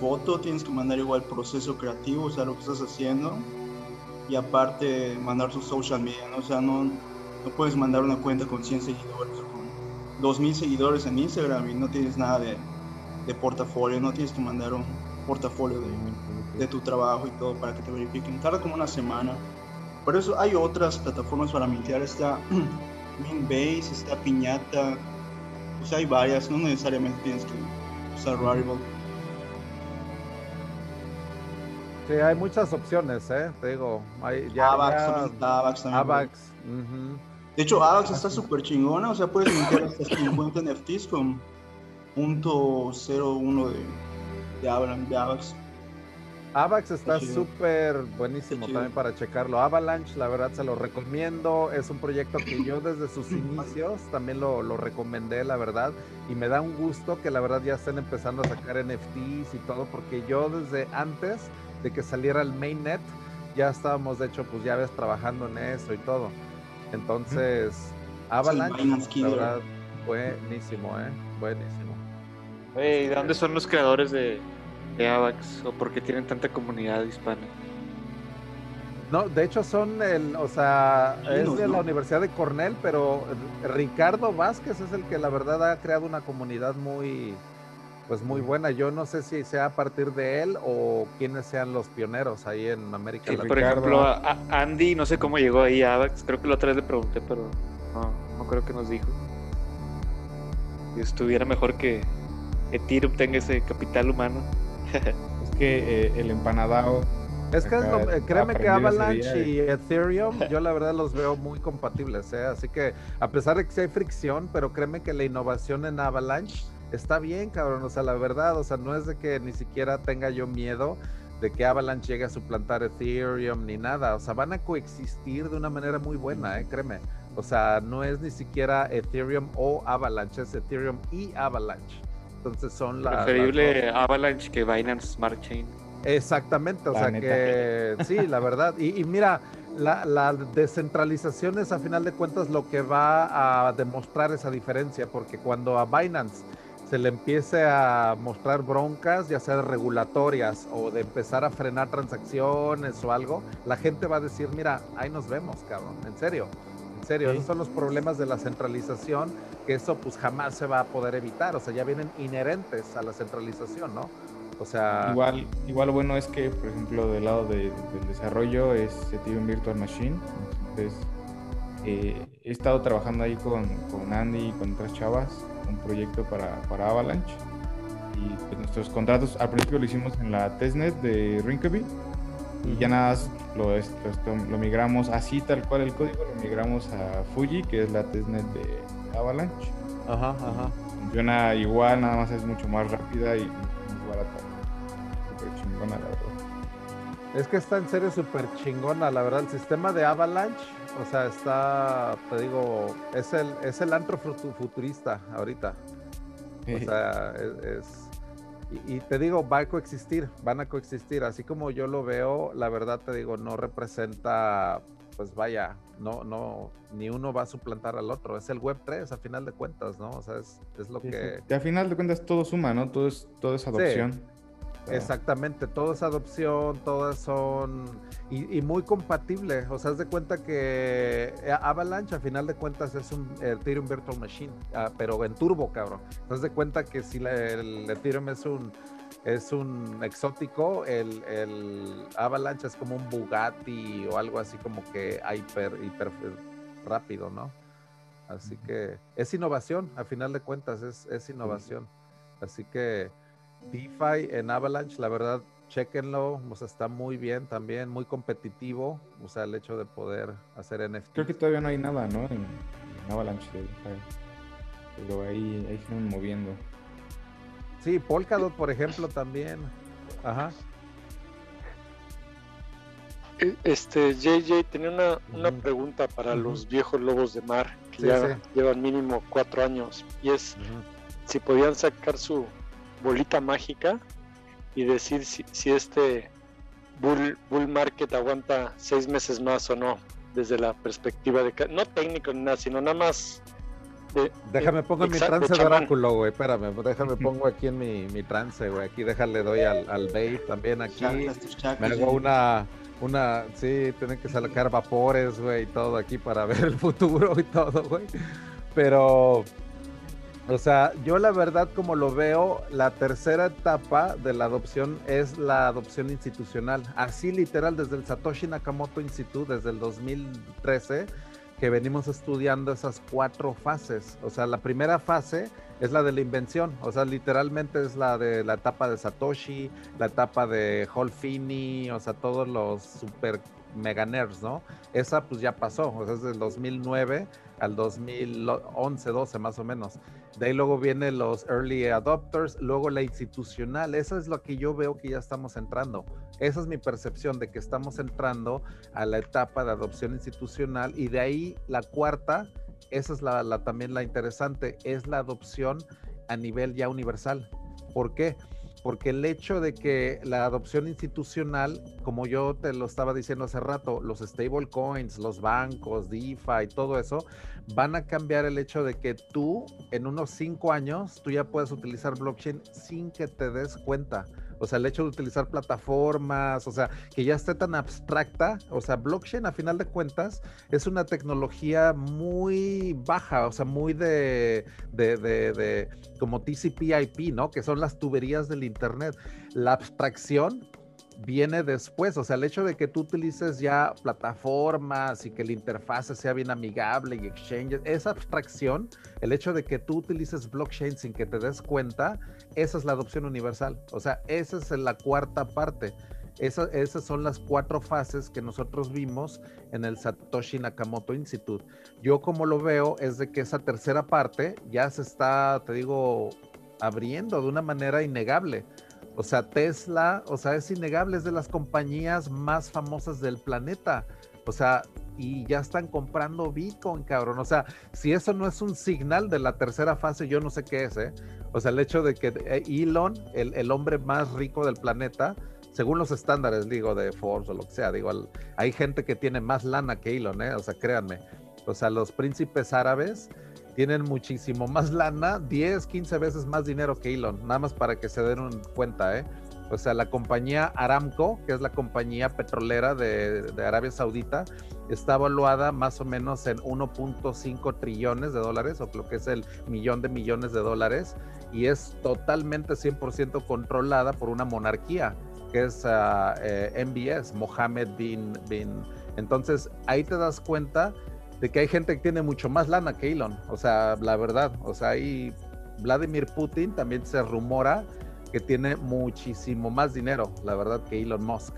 foto, tienes que mandar igual proceso creativo, o sea, lo que estás haciendo, y aparte mandar tu social media, ¿no? O sea, no, no puedes mandar una cuenta con 100 seguidores o con 2000 seguidores en Instagram y no tienes nada de, de portafolio, no tienes que mandar un portafolio de, de, tu trabajo y todo para que te verifiquen. Tarda como una semana. Por eso hay otras plataformas para mintear. Está Minbase, está Piñata. O sea, hay varias. No necesariamente tienes que usar Rarible. Sí, hay muchas opciones, ¿eh? Te digo, hay ya, Avax, ya... Avax también. Avax. De hecho, Avax está súper chingona, o sea, puedes mintear hasta 50 NFTs con .01 de, de, Avax. Avax está súper buenísimo también para checarlo. Avalanche, la verdad, se lo recomiendo. Es un proyecto que yo desde sus inicios también lo, lo, recomendé, la verdad. Y me da un gusto que la verdad ya estén empezando a sacar NFTs y todo, porque yo desde antes de que saliera el mainnet, ya estábamos, de hecho, pues ya ves, trabajando en eso y todo. Entonces, Avalanche, la verdad, buenísimo, ¿eh? Buenísimo. ¿Y de dónde son los creadores de, de Avax? ¿O por qué tienen tanta comunidad hispana? No, de hecho son el, o sea, es de la Universidad de Cornell, pero Ricardo Vázquez es el que la verdad ha creado una comunidad muy, pues muy buena. Yo no sé si sea a partir de él o quiénes sean los pioneros ahí en América Latina. Por ejemplo, Andy, no sé cómo llegó ahí a Avax, creo que la otra vez le pregunté, pero no, no creo que nos dijo. Si estuviera mejor que Ethereum tenga ese capital humano. es que eh, el empanadao es que eh, créeme que Avalanche y Ethereum, yo la verdad los veo muy compatibles, ¿eh? así que a pesar de que hay fricción, pero créeme que la innovación en Avalanche está bien, cabrón. O sea, la verdad, o sea, no es de que ni siquiera tenga yo miedo de que Avalanche llegue a suplantar Ethereum ni nada. O sea, van a coexistir de una manera muy buena, ¿eh? créeme. O sea, no es ni siquiera Ethereum o Avalanche, es Ethereum y Avalanche. Entonces son las. Preferible Avalanche que Binance Smart Chain. Exactamente, o sea que sí, la verdad. Y, mira, la, la, descentralización es a final de cuentas lo que va a demostrar esa diferencia, porque cuando a Binance se le empiece a mostrar broncas, ya sea regulatorias o de empezar a frenar transacciones o algo, la gente va a decir, mira, ahí nos vemos, cabrón, en serio, serio, esos son los problemas de la centralización, que eso pues jamás se va a poder evitar, o sea, ya vienen inherentes a la centralización, ¿no? O sea... Igual, igual bueno es que, por ejemplo, del lado del desarrollo es Ethereum Virtual Machine, entonces eh, he estado trabajando ahí con, con Andy y con otras chavas un proyecto para, para Avalanche. Y pues, nuestros contratos al principio lo hicimos en la testnet de Rinkeby y ya nada lo, lo, migramos así tal cual el código, lo migramos a Fuji, que es la testnet de Avalanche. Ajá, ajá. Funciona igual, nada más es mucho más rápida y más barata. Súper chingona, la verdad. Es que está en serio súper chingona, la verdad. El sistema de Avalanche o sea, está, te digo, es el, es el antro futurista ahorita. O sea, es, y, te digo, va a coexistir, van a coexistir. Así como yo lo veo, la verdad te digo, no representa, pues vaya, no, no, ni uno va a suplantar al otro. Es el Web 3 a final de cuentas, ¿no? O sea, es, es lo que. Y a final de cuentas todo suma, ¿no? Todo es, todo es adopción. Exactamente, todo es adopción, todas son y, muy compatible. O sea, haz de cuenta que eh, Avalanche a final de cuentas es un Ethereum Virtual Machine, ah, pero en turbo, cabrón. Haz de cuenta que si el Ethereum es un es un exótico, el, el, Avalanche es como un Bugatti o algo así como que hiper, hiper rápido, ¿no? Así que es innovación, a final de cuentas, es, es innovación. Así que DeFi en Avalanche, la verdad, chequenlo, o sea, está muy bien también, muy competitivo, o sea, el hecho de poder hacer NFT. Creo que todavía no hay nada, ¿no? En, Avalanche de DeFi, pero ahí, ahí se van moviendo. Sí, Polkadot, por ejemplo, también. Ajá. E, este, JJ, tenía una, una pregunta para los viejos lobos de mar, que ya llevan mínimo cuatro años, y es si podían sacar su bolita mágica y decir si, este bull, bull market aguanta seis meses más o no, desde la perspectiva de, no técnico ni nada, sino nada más déjame pongo en mi trance de, oráculo, güey. Espérame, déjame pongo aquí en mi, mi trance, güey. Aquí déjale doy al, al bait también aquí. me hago una, una, sí, tienen que sacar vapores, güey, y todo aquí para ver el futuro y todo, güey. Pero, o sea, yo la verdad como lo veo, la tercera etapa de la adopción es la adopción institucional. Así literal, desde el Satoshi Nakamoto Institute, desde el 2013 que venimos estudiando esas cuatro fases. O sea, la primera fase es la de la invención, o sea, literalmente es la de la etapa de Satoshi, la etapa de Hall Finney, o sea, todos los super mega nerds, ¿no? Esa pues ya pasó, o sea, es del 2009 al 2011, 12 más o menos. De ahí luego vienen los early adopters, luego la institucional, esa es lo que yo veo que ya estamos entrando. Esa es mi percepción de que estamos entrando a la etapa de adopción institucional y de ahí la cuarta, esa es la, también la interesante, es la adopción a nivel ya universal. ¿Por qué? porque el hecho de que la adopción institucional, como yo te lo estaba diciendo hace rato, los stable coins, los bancos, DeFi, y todo eso, van a cambiar el hecho de que tú en unos cinco años, tú ya puedes utilizar blockchain sin que te des cuenta. O sea, el hecho de utilizar plataformas, o sea, que ya esté tan abstracta, o sea, blockchain a final de cuentas es una tecnología muy baja, o sea, muy de, de, de, como TCP/IP, ¿no? Que son las tuberías del Internet. La abstracción viene después, o sea, el hecho de que tú utilices ya plataformas y que la interfaz sea bien amigable y exchanges, esa abstracción, el hecho de que tú utilices blockchain sin que te des cuenta, esa es la adopción universal, o sea, esa es la cuarta parte. esas son las cuatro fases que nosotros vimos en el Satoshi Nakamoto Institute. Yo como lo veo es de que esa tercera parte ya se está, te digo, abriendo de una manera innegable. O sea, Tesla, o sea, es innegable, es de las compañías más famosas del planeta. O sea, y ya están comprando Bitcoin, cabrón. O sea, si eso no es un signal de la tercera fase, yo no sé qué es, ¿eh? O sea, el hecho de que eh, Elon, el, el hombre más rico del planeta, según los estándares, digo, de Forbes o lo que sea, digo, hay gente que tiene más lana que Elon, ¿eh? O sea, créanme. O sea, los príncipes árabes tienen muchísimo más lana, 10, 15 veces más dinero que Elon, nada más para que se den cuenta, ¿eh? O sea, la compañía Aramco, que es la compañía petrolera de, Arabia Saudita, está evaluada más o menos en 1.5 trillones de dólares, o lo que es el millón de millones de dólares, y es totalmente 100% controlada por una monarquía, que es uh, eh, MBS, Mohammed bin, bin. Entonces, ahí te das cuenta de que hay gente que tiene mucho más lana que Elon. O sea, la verdad, o sea, ahí Vladimir Putin también se rumora que tiene muchísimo más dinero, la verdad, que Elon Musk.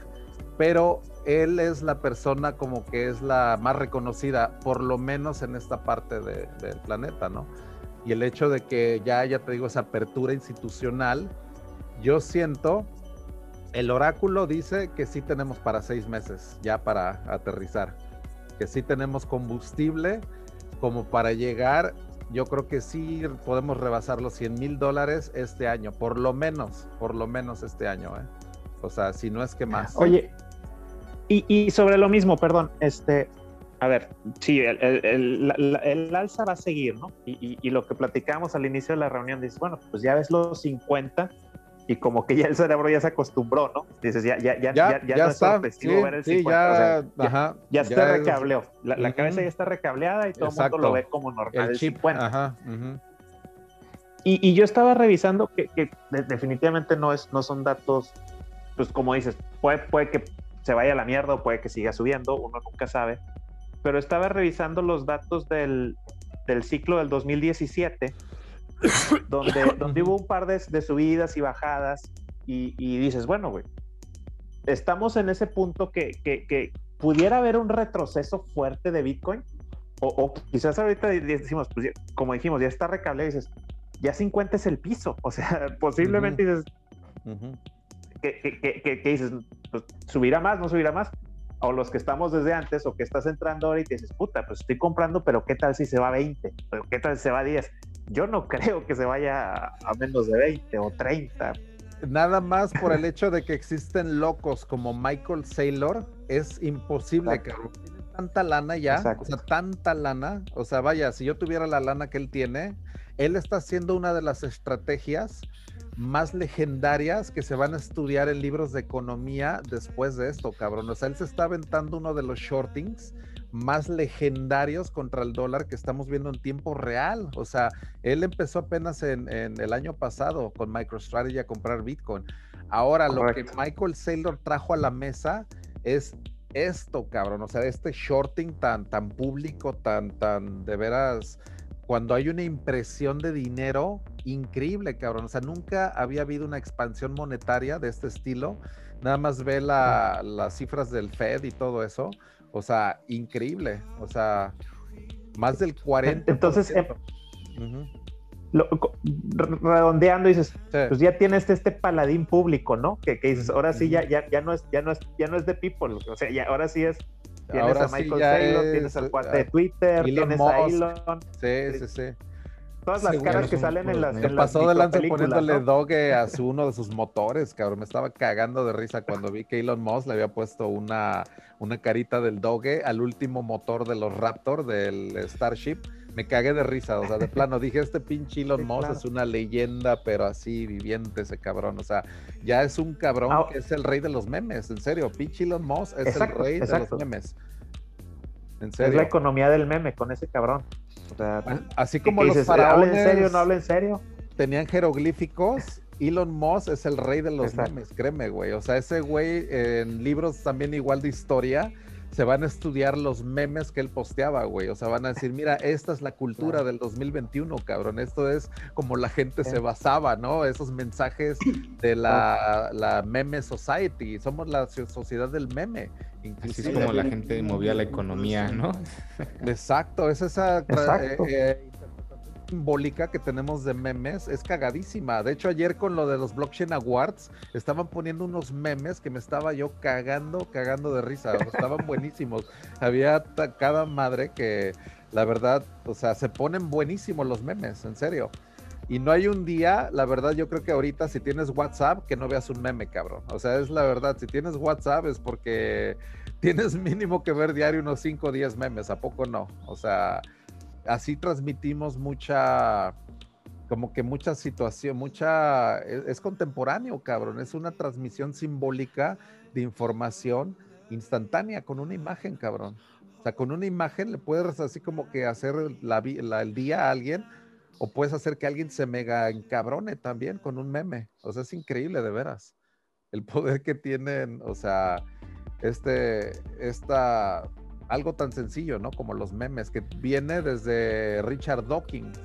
Pero él es la persona como que es la más reconocida, por lo menos en esta parte del planeta, ¿no? Y el hecho de que ya, ya te digo, esa apertura institucional, yo siento, el oráculo dice que sí tenemos para seis meses ya para aterrizar que sí tenemos combustible como para llegar, yo creo que sí podemos rebasar los 100 mil dólares este año, por lo menos, por lo menos este año, ¿eh? O sea, si no es que más. Oye, y, sobre lo mismo, perdón, este, a ver, sí, el, alza va a seguir, ¿no? Y, y, lo que platicamos al inicio de la reunión, dice, bueno, pues ya ves los 50 y como que ya el cerebro ya se acostumbró, ¿no? Dices, ya, ya, ya, ya, ya, no está, es ver el 50. ya, ajá, ya, se recableó. La, cabeza ya está recableada y todo el mundo lo ve como normal. El chip. Ajá, y, y, yo estaba revisando que, que, definitivamente no, es, no son datos, pues como dices, puede, puede que se vaya a la mierda o puede que siga subiendo, uno nunca sabe. Pero estaba revisando los datos del, del ciclo del 2017 donde, donde hubo un par de, subidas y bajadas y, dices, bueno, güey, estamos en ese punto que, que, pudiera haber un retroceso fuerte de Bitcoin o, quizás ahorita decimos, pues como dijimos, ya está recable y dices, ya 50 es el piso, o sea, posiblemente dices, que, dices, pues, subirá más, no subirá más, o los que estamos desde antes o que estás entrando ahora y dices, puta, pues estoy comprando, pero ¿qué tal si se va a 20? qué tal si se va a 10? Yo no creo que se vaya a menos de 20 o 30. nada más por el hecho de que existen locos como Michael Saylor, es imposible, que Tiene tanta lana ya, o sea, tanta lana. O sea, vaya, si yo tuviera la lana que él tiene, él está haciendo una de las estrategias más legendarias que se van a estudiar en libros de economía después de esto, cabrón. O sea, él se está aventando uno de los shortings más legendarios contra el dólar que estamos viendo en tiempo real. O sea, él empezó apenas en, el año pasado con MicroStrategy a comprar Bitcoin. Ahora, lo que Michael Saylor trajo a la mesa es esto, cabrón. O sea, este shorting tan, tan público, tan, tan de veras, cuando hay una impresión de dinero increíble, cabrón. O sea, nunca había habido una expansión monetaria de este estilo. Nada más ve las cifras del Fed y todo eso. O sea, increíble. O sea, más del 40. Entonces, em, redondeando dices, pues ya tienes este, paladín público, ¿no? Que, dices, ahora sí ya, ya, ya no es, ya no es, ya no es de people, o sea, ya, ahora sí es Tienes a Michael Taylor, tienes al cuate de Twitter, tienes a Elon. Sí, sí, sí. Todas las caras que salen en las. Me pasó de lanza poniéndole doge a su, uno de sus motores, cabrón. Me estaba cagando de risa cuando vi que Elon Musk le había puesto una, una carita del doge al último motor de los Raptor del Starship. Me cagué de risa, o sea, de plano dije, este pinche Elon Musk es una leyenda, pero así viviente ese cabrón, o sea, ya es un cabrón ah, que es el rey de los memes, en serio, pinche Elon Musk es el rey de los memes. Es la economía del meme con ese cabrón. Así como los faraones. ¿Habla en serio? ¿No habla en serio? Tenían jeroglíficos. Elon Musk es el rey de los memes, créeme, güey. O sea, ese güey en libros también igual de historia se van a estudiar los memes que él posteaba, güey. O sea, van a decir, mira, esta es la cultura del 2021, cabrón. Esto es como la gente se basaba, ¿no? Esos mensajes de la, la meme society. Somos la sociedad del meme. Así es como la gente movía la economía, ¿no? Exacto, es esa Exacto. Eh, eh, simbólica que tenemos de memes es cagadísima. De hecho, ayer con lo de los Blockchain Awards, estaban poniendo unos memes que me estaba yo cagando, cagando de risa. estaban buenísimos. Había cada madre que, la verdad, o sea, se ponen buenísimos los memes, en serio. Y no hay un día, la verdad, yo creo que ahorita si tienes WhatsApp, que no veas un meme, cabrón. O sea, es la verdad, si tienes WhatsApp es porque tienes mínimo que ver diario unos 5 o 10 memes, ¿a poco no? O sea, así transmitimos mucha, como que mucha situación, mucha, es, contemporáneo, cabrón, es una transmisión simbólica de información instantánea con una imagen, cabrón. O sea, con una imagen le puedes así como que hacer la, el día a alguien o puedes hacer que alguien se mega encabrone también con un meme. O sea, es increíble de veras. El poder que tienen, o sea, este, esta, algo tan sencillo, ¿no? Como los memes, que viene desde Richard Dawkins,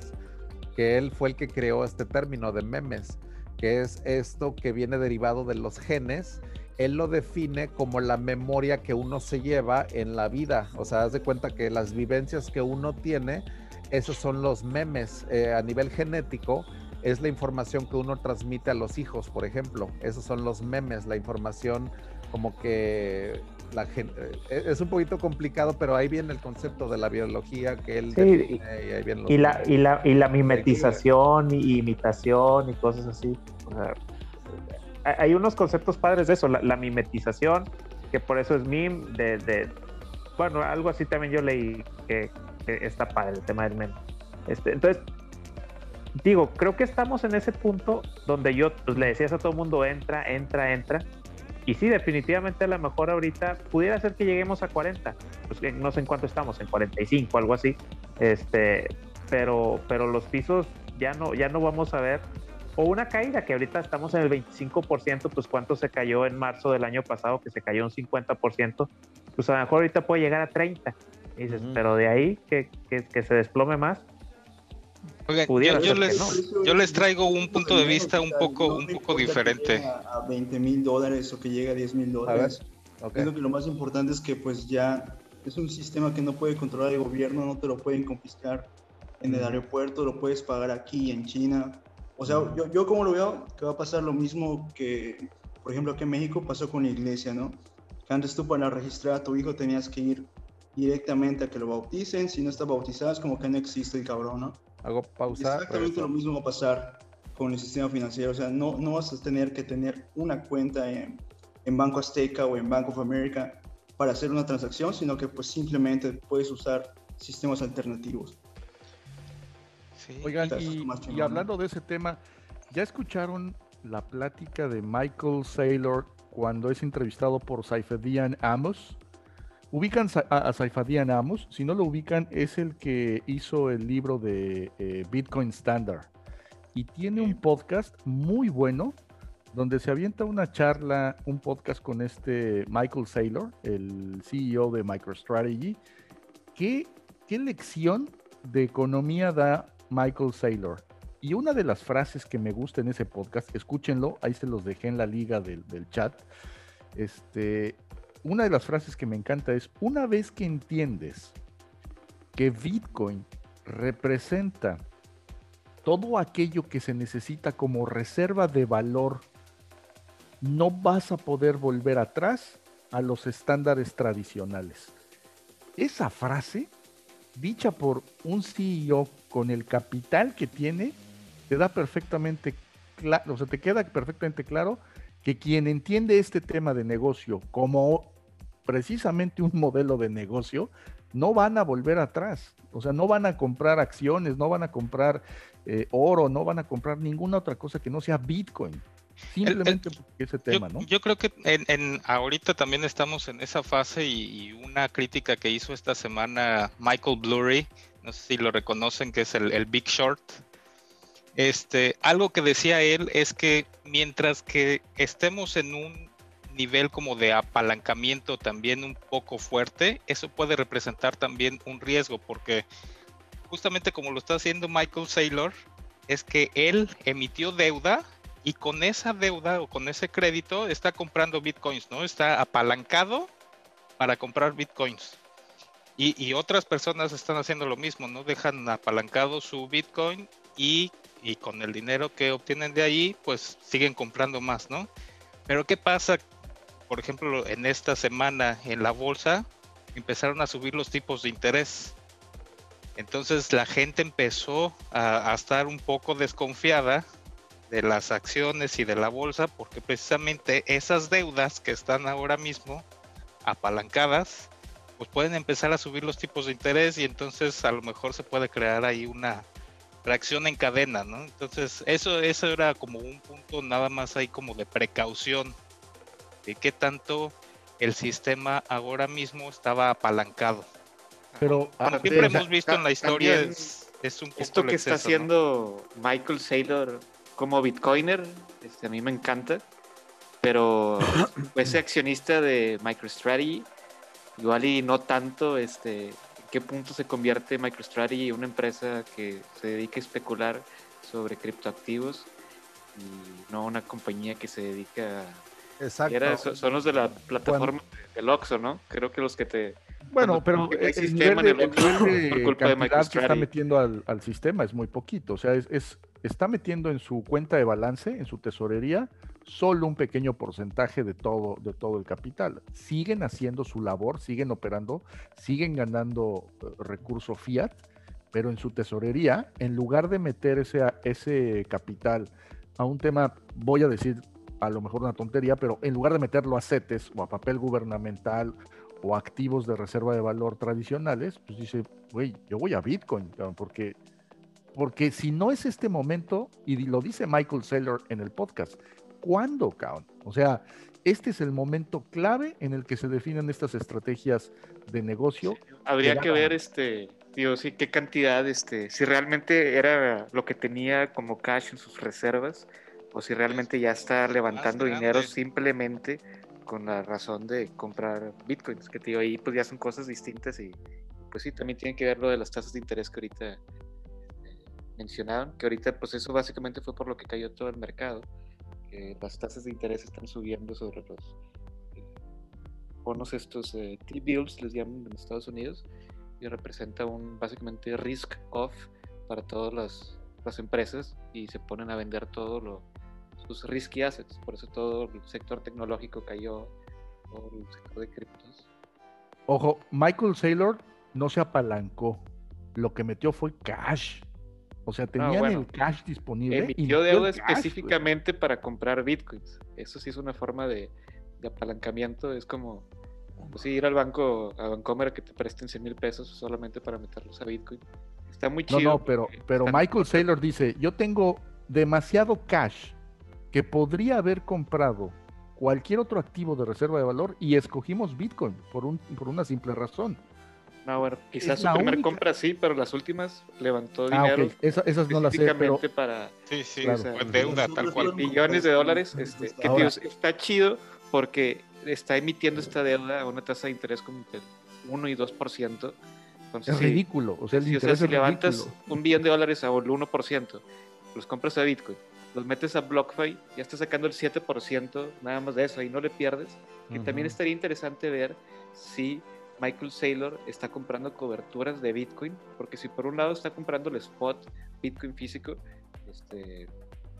que él fue el que creó este término de memes, que es esto que viene derivado de los genes. Él lo define como la memoria que uno se lleva en la vida. O sea, haz de cuenta que las vivencias que uno tiene esos son los memes eh, a nivel genético. Es la información que uno transmite a los hijos, por ejemplo. Esos son los memes, la información como que la gente, eh, es un poquito complicado, pero ahí viene el concepto de la biología que él y, y, la, y, la, y la mimetización y imitación y cosas así. hay unos conceptos padres de eso, la, mimetización, que por eso es meme, de, de, bueno, algo así también yo leí que está padre el tema del meme. Este, entonces, digo, creo que estamos en ese punto donde yo pues, le decías a todo el mundo, entra, entra, entra. Y sí, definitivamente a lo mejor ahorita pudiera ser que lleguemos a 40. Pues no sé en cuánto estamos, en 45, algo así. Este, pero, pero los pisos ya no, ya no vamos a ver. O una caída, que ahorita estamos en el 25%, pues cuánto se cayó en marzo del año pasado, que se cayó un 50%, pues a lo mejor ahorita puede llegar a 30 dices, pero de ahí que, que, se desplome más. Oigan, yo, les, yo, les, traigo un punto de vista un poco, un poco diferente. A, 20 mil dólares o que llegue a 10 mil dólares. Creo que lo más importante es que pues ya es un sistema que no puede controlar el gobierno, no te lo pueden confiscar en el aeropuerto, lo puedes pagar aquí en China. O sea, yo, yo como lo veo, que va a pasar lo mismo que, por ejemplo, aquí en México pasó con la iglesia, ¿no? Que antes tú para registrar a tu hijo tenías que ir directamente a que lo bauticen. Si no está bautizado, es como que no existe el cabrón, ¿no? Hago pausa. Exactamente lo mismo va a pasar. con el sistema financiero. O sea, no, no vas a tener que tener una cuenta en, en Banco Azteca o en Bank of America para hacer una transacción, sino que pues simplemente puedes usar sistemas alternativos. Oigan, y, hablando de ese tema, ¿ya escucharon la plática de Michael Saylor cuando es entrevistado por Saifedian Amos? Ubican a, Saifedian Amos, si no lo ubican, es el que hizo el libro de eh, Bitcoin Standard y tiene un podcast muy bueno donde se avienta una charla, un podcast con este Michael Saylor, el CEO de MicroStrategy. ¿Qué, qué lección de economía da Michael Saylor? Y una de las frases que me gusta en ese podcast, escúchenlo, ahí se los dejé en la liga del, del chat. Este, una de las frases que me encanta es, una vez que entiendes que Bitcoin representa todo aquello que se necesita como reserva de valor, no vas a poder volver atrás a los estándares tradicionales. Esa frase, dicha por un CEO con el capital que tiene, te da perfectamente claro, o sea, te queda perfectamente claro que quien entiende este tema de negocio como precisamente un modelo de negocio, no van a volver atrás. O sea, no van a comprar acciones, no van a comprar eh, oro, no van a comprar ninguna otra cosa que no sea Bitcoin. Simplemente ese tema, ¿no? Yo creo que en, ahorita también estamos en esa fase y, una crítica que hizo esta semana Michael Blury, no sé si lo reconocen, que es el, Big Short. Este, algo que decía él es que mientras que estemos en un nivel como de apalancamiento también un poco fuerte, eso puede representar también un riesgo, porque justamente como lo está haciendo Michael Saylor, es que él emitió deuda y con esa deuda o con ese crédito está comprando bitcoins, ¿no? Está apalancado para comprar bitcoins. Y, otras personas están haciendo lo mismo, ¿no? Dejan apalancado su bitcoin y, y con el dinero que obtienen de ahí, pues siguen comprando más, ¿no? Pero ¿qué pasa por ejemplo, en esta semana en la bolsa empezaron a subir los tipos de interés. Entonces la gente empezó a, estar un poco desconfiada de las acciones y de la bolsa porque precisamente esas deudas que están ahora mismo apalancadas, pues pueden empezar a subir los tipos de interés y entonces a lo mejor se puede crear ahí una reacción en cadena, ¿no? Entonces eso, eso era como un punto nada más ahí como de precaución de qué tanto el sistema ahora mismo estaba apalancado. Pero ah, siempre hemos visto en la historia es, un poco esto que está haciendo Michael Saylor como Bitcoiner, este, a mí me encanta, pero ese accionista de MicroStrategy, igual y no tanto, este, ¿en qué punto se convierte MicroStrategy en una empresa que se dedica a especular sobre criptoactivos y no una compañía que se dedica a Exacto. son los de la plataforma del Oxxo, ¿no? Creo que los que te... Bueno, pero el, sistema nivel de, por culpa de que está metiendo al, al, sistema es muy poquito. O sea, es, es, está metiendo en su cuenta de balance, en su tesorería, solo un pequeño porcentaje de todo, de todo el capital. Siguen haciendo su labor, siguen operando, siguen ganando eh, recurso fiat, pero en su tesorería, en lugar de meter ese, ese capital a un tema, voy a decir a lo mejor una tontería, pero en lugar de meterlo a CETES o a papel gubernamental o activos de reserva de valor tradicionales, pues dice, güey, yo voy a Bitcoin, porque, porque si no es este momento, y lo dice Michael Saylor en el podcast, ¿cuándo, cabrón? O sea, este es el momento clave en el que se definen estas estrategias de negocio. Habría que ver, este, digo, sí, qué cantidad, este, si realmente era lo que tenía como cash en sus reservas, o si realmente ya está levantando dinero simplemente con la razón de comprar bitcoins, que tío, ahí pues ya son cosas distintas y pues sí, también tiene que ver lo de las tasas de interés que ahorita eh, mencionaron, que ahorita pues eso básicamente fue por lo que cayó todo el mercado, que las tasas de interés están subiendo sobre los eh, bonos estos eh, T-bills, les llaman en Estados Unidos, y representa un básicamente risk off para todas las, las empresas y se ponen a vender todo lo sus risky assets, por eso todo el sector tecnológico cayó, por el sector de criptos. Ojo, Michael Saylor no se apalancó, lo que metió fue cash. O sea, tenían el cash disponible. Emitió deuda específicamente para comprar bitcoins. Eso sí es una forma de, apalancamiento. Es como pues, ir al banco, a Bancomer, que te presten 100 mil pesos solamente para meterlos a bitcoin. Está muy chido. No, no, pero, pero Michael Saylor dice: Yo tengo demasiado cash que podría haber comprado cualquier otro activo de reserva de valor y escogimos Bitcoin por, un, por una simple razón. No, bueno, quizás su primera compra sí, pero las últimas levantó ah, dinero. esas no las sé, pero... para sí, sí, deuda, tal cual. Millones de dólares. Este, que está chido porque está emitiendo esta deuda a una tasa de interés como del 1 y 2%. es ridículo. O sea, el interés si levantas un billón de dólares a un 1%, los compras a Bitcoin, los metes a BlockFi, ya estás sacando el 7% nada más de eso, y no le pierdes. Y también estaría interesante ver si Michael Saylor está comprando coberturas de Bitcoin, porque si por un lado está comprando el spot Bitcoin físico, este,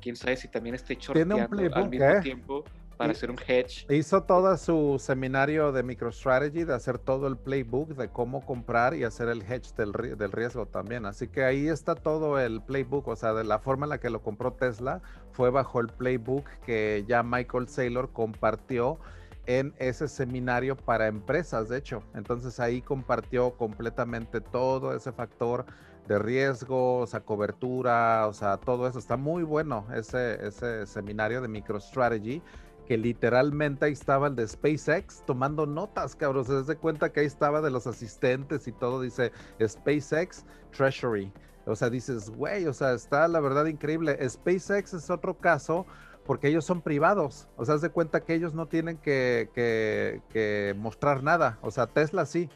quién sabe si también está shorteando al mismo ¿eh? tiempo para hacer un hedge. Hizo todo su seminario de MicroStrategy, de hacer todo el playbook de cómo comprar y hacer el hedge del, del, riesgo también. Así que ahí está todo el playbook, o sea, de la forma en la que lo compró Tesla fue bajo el playbook que ya Michael Saylor compartió en ese seminario para empresas, de hecho. Entonces ahí compartió completamente todo ese factor de riesgo, o sea, cobertura, o sea, todo eso. Está muy bueno ese, ese seminario de MicroStrategy, que literalmente ahí estaba el de SpaceX tomando notas, cabrón. Se das cuenta que ahí estaba de los asistentes y todo, dice SpaceX Treasury. O sea, dices, güey, o sea, está la verdad increíble. SpaceX es otro caso porque ellos son privados. O sea, haz de cuenta que ellos no tienen que, que, mostrar nada. O sea, Tesla sí.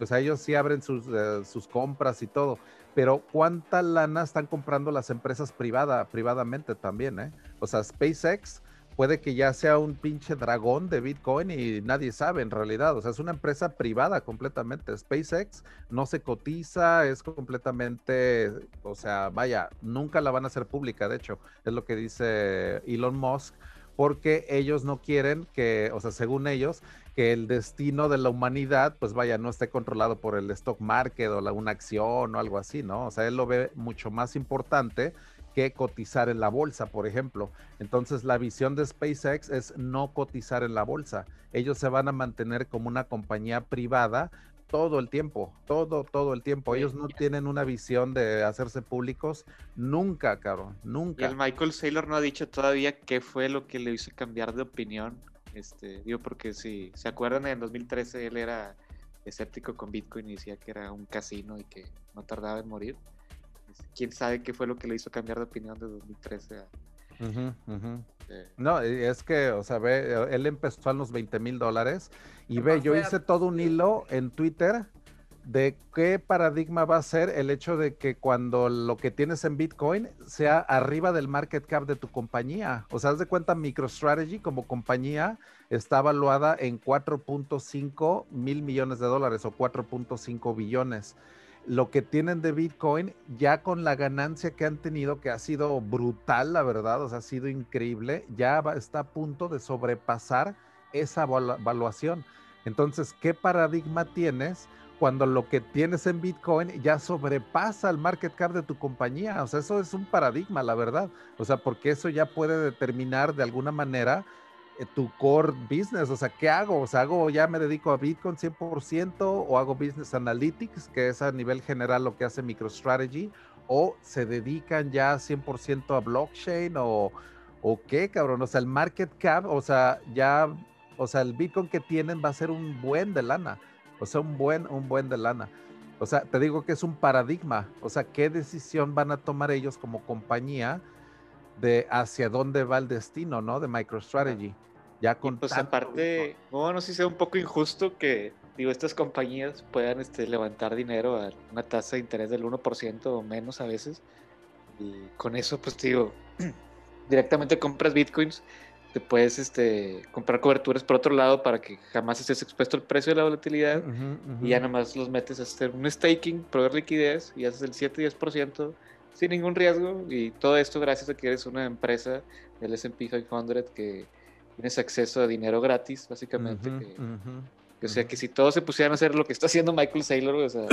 O sea, ellos sí abren sus, eh, sus compras y todo. Pero ¿cuánta lana están comprando las empresas privada, privadamente también? Eh? O sea, SpaceX puede que ya sea un pinche dragón de Bitcoin y nadie sabe en realidad. O sea, es una empresa privada completamente. SpaceX no se cotiza, es completamente, o sea, vaya, nunca la van a hacer pública, de hecho, es lo que dice Elon Musk, porque ellos no quieren que, o sea, según ellos, que el destino de la humanidad, pues vaya, no esté controlado por el stock market o la, una acción o algo así, ¿no? O sea, él lo ve mucho más importante que cotizar en la bolsa, por ejemplo. Entonces, la visión de SpaceX es no cotizar en la bolsa. Ellos se van a mantener como una compañía privada todo el tiempo, todo, todo el tiempo. Ellos no tienen una visión de hacerse públicos nunca, cabrón, nunca. Y el Michael Saylor no ha dicho todavía qué fue lo que le hizo cambiar de opinión. Este, digo, porque si se acuerdan, en 2013 él era escéptico con Bitcoin y decía que era un casino y que no tardaba en morir quién sabe qué fue lo que le hizo cambiar de opinión de 2013 a... No, es que, o sea, ve, él empezó a los 20 mil dólares y ve, yo hice todo un hilo en Twitter de qué paradigma va a ser el hecho de que cuando lo que tienes en Bitcoin sea arriba del market cap de tu compañía. O sea, haz de cuenta, MicroStrategy como compañía está valuada en 4.5 mil millones de dólares o 4.5 billones lo que tienen de Bitcoin, ya con la ganancia que han tenido, que ha sido brutal, la verdad, o sea, ha sido increíble, ya está a punto de sobrepasar esa valuación. Entonces, ¿qué paradigma tienes cuando lo que tienes en Bitcoin ya sobrepasa el market cap de tu compañía? O sea, eso es un paradigma, la verdad. O sea, porque eso ya puede determinar de alguna manera tu core business, o sea, ¿qué hago? O sea, hago, ya me dedico a Bitcoin 100% o hago Business Analytics, que es a nivel general lo que hace MicroStrategy, o se dedican ya 100% a blockchain o, o qué, cabrón, o sea, el market cap, o sea, ya, o sea, el Bitcoin que tienen va a ser un buen de lana, o sea, un buen, un buen de lana. O sea, te digo que es un paradigma, o sea, ¿qué decisión van a tomar ellos como compañía? De hacia dónde va el destino, ¿no? De MicroStrategy. Ya con pues aparte, bueno, sí sea un poco injusto que digo, estas compañías puedan este, levantar dinero a una tasa de interés del 1% o menos a veces. Y con eso, pues digo, directamente compras bitcoins, te puedes este, comprar coberturas por otro lado para que jamás estés expuesto al precio de la volatilidad. Y ya nada más los metes a hacer un staking, proveer liquidez y haces el 7-10% sin ningún riesgo y todo esto gracias a que eres una empresa del S&P 500 que tienes acceso a dinero gratis, básicamente. o sea, que si todos se pusieran a hacer lo que está haciendo Michael Saylor, o sea,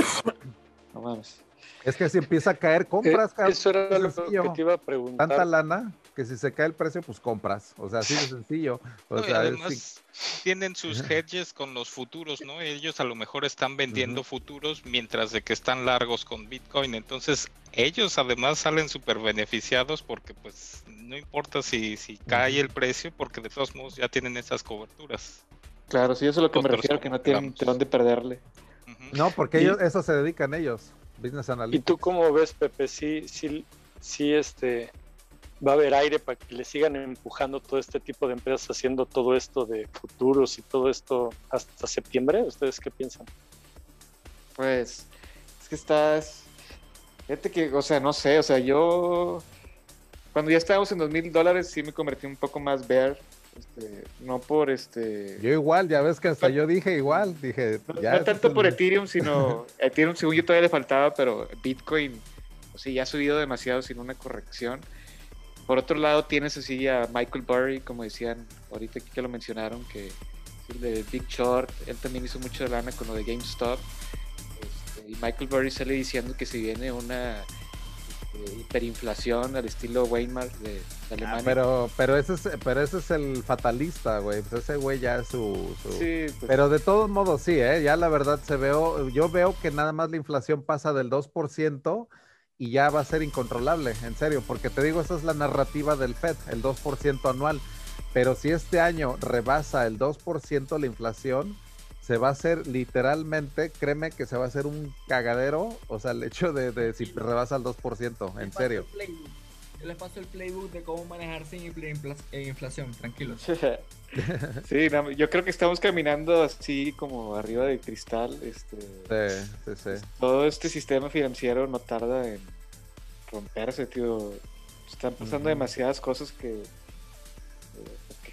mames. Es que si empieza a caer, compras. Eh, eso era lo que te iba a preguntar. Tanta lana que si se cae el precio, pues compras. O sea, así de sencillo. O sea, además, tienen sus hedges con los futuros, ¿no? Ellos a lo mejor están vendiendo futuros mientras de que están largos con Bitcoin. Entonces, ellos además salen súper beneficiados porque pues no importa si, si cae el precio porque de todos modos ya tienen esas coberturas. Claro, sí, eso es lo que me refiero, que no tienen de dónde perderle. No, porque ellos, eso se dedican ellos. Business Analytics. ¿Y tú cómo ves, Pepe? Sí, sí, sí, este, va a haber aire para que le sigan empujando todo este tipo de empresas haciendo todo esto de futuros y todo esto hasta septiembre. ¿Ustedes qué piensan? Pues es que estás, fíjate que, o sea, no sé, o sea, yo cuando ya estábamos en dos mil dólares sí me convertí un poco más bear este, no por este. Yo igual, ya ves que hasta yo dije igual, dije. No, no tanto por Ethereum, sino Ethereum, según yo todavía le faltaba, pero Bitcoin, o sea, ya ha subido demasiado sin una corrección. Por otro lado, tienes así a Michael Burry, como decían ahorita aquí que lo mencionaron, que es el de Big Short, él también hizo mucho de lana con lo de GameStop. Este, y Michael Burry sale diciendo que si viene una hiperinflación al estilo Weimar de, ah, Alemania. pero, pero, ese es, pero ese es el fatalista, güey. Pues ese güey ya es su. Pues pero de todos modos, sí, ¿eh? Ya la verdad se veo. Yo veo que nada más la inflación pasa del 2% y ya va a ser incontrolable, en serio. Porque te digo, esa es la narrativa del FED, el 2% anual. Pero si este año rebasa el 2% la inflación, se va a hacer literalmente, créeme que se va a hacer un cagadero, o sea, el hecho de, de si rebasa el 2%, en serio. Yo les paso el playbook de cómo manejar sin inflación, tranquilos. sí, yo creo que estamos caminando así como arriba de cristal. Este, sí, sí, sí. Todo este sistema financiero no tarda en romperse, tío. Están pasando demasiadas cosas que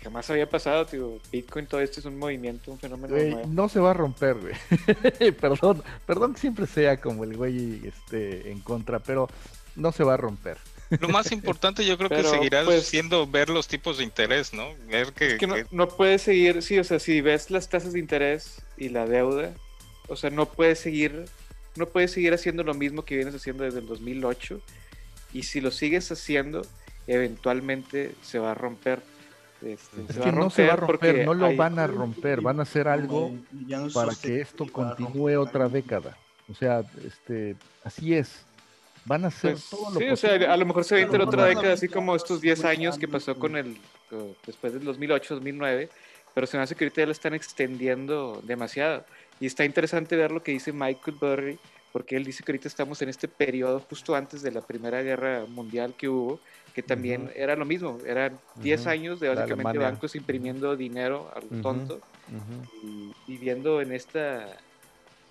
jamás había pasado, tío. Bitcoin, todo esto es un movimiento, un fenómeno nuevo. No se va a romper, güey. perdón, perdón que siempre sea como el güey este, en contra, pero no se va a romper. Lo más importante yo creo que seguirá pues, siendo ver los tipos de interés, ¿no? Ver que, es que, no, no puedes seguir, sí, o sea, si ves las tasas de interés y la deuda, o sea, no puedes seguir, no puedes seguir haciendo lo mismo que vienes haciendo desde el 2008 y si lo sigues haciendo, eventualmente se va a romper este, es que no se va a romper, no lo van a romper, van a hacer algo para que esto continúe otra década. O sea, este, así es. Van a hacer pues, todo lo Sí, o sea, a lo mejor se va a inter otra década, así como estos 10 años que pasó con el, después del 2008, 2009, pero se me hace que ahorita ya lo están extendiendo demasiado. Y está interesante ver lo que dice Michael Burry, porque él dice que ahorita estamos en este periodo justo antes de la Primera Guerra Mundial que hubo, que también era lo mismo, eran 10 años de básicamente bancos imprimiendo dinero al tonto y viviendo en esta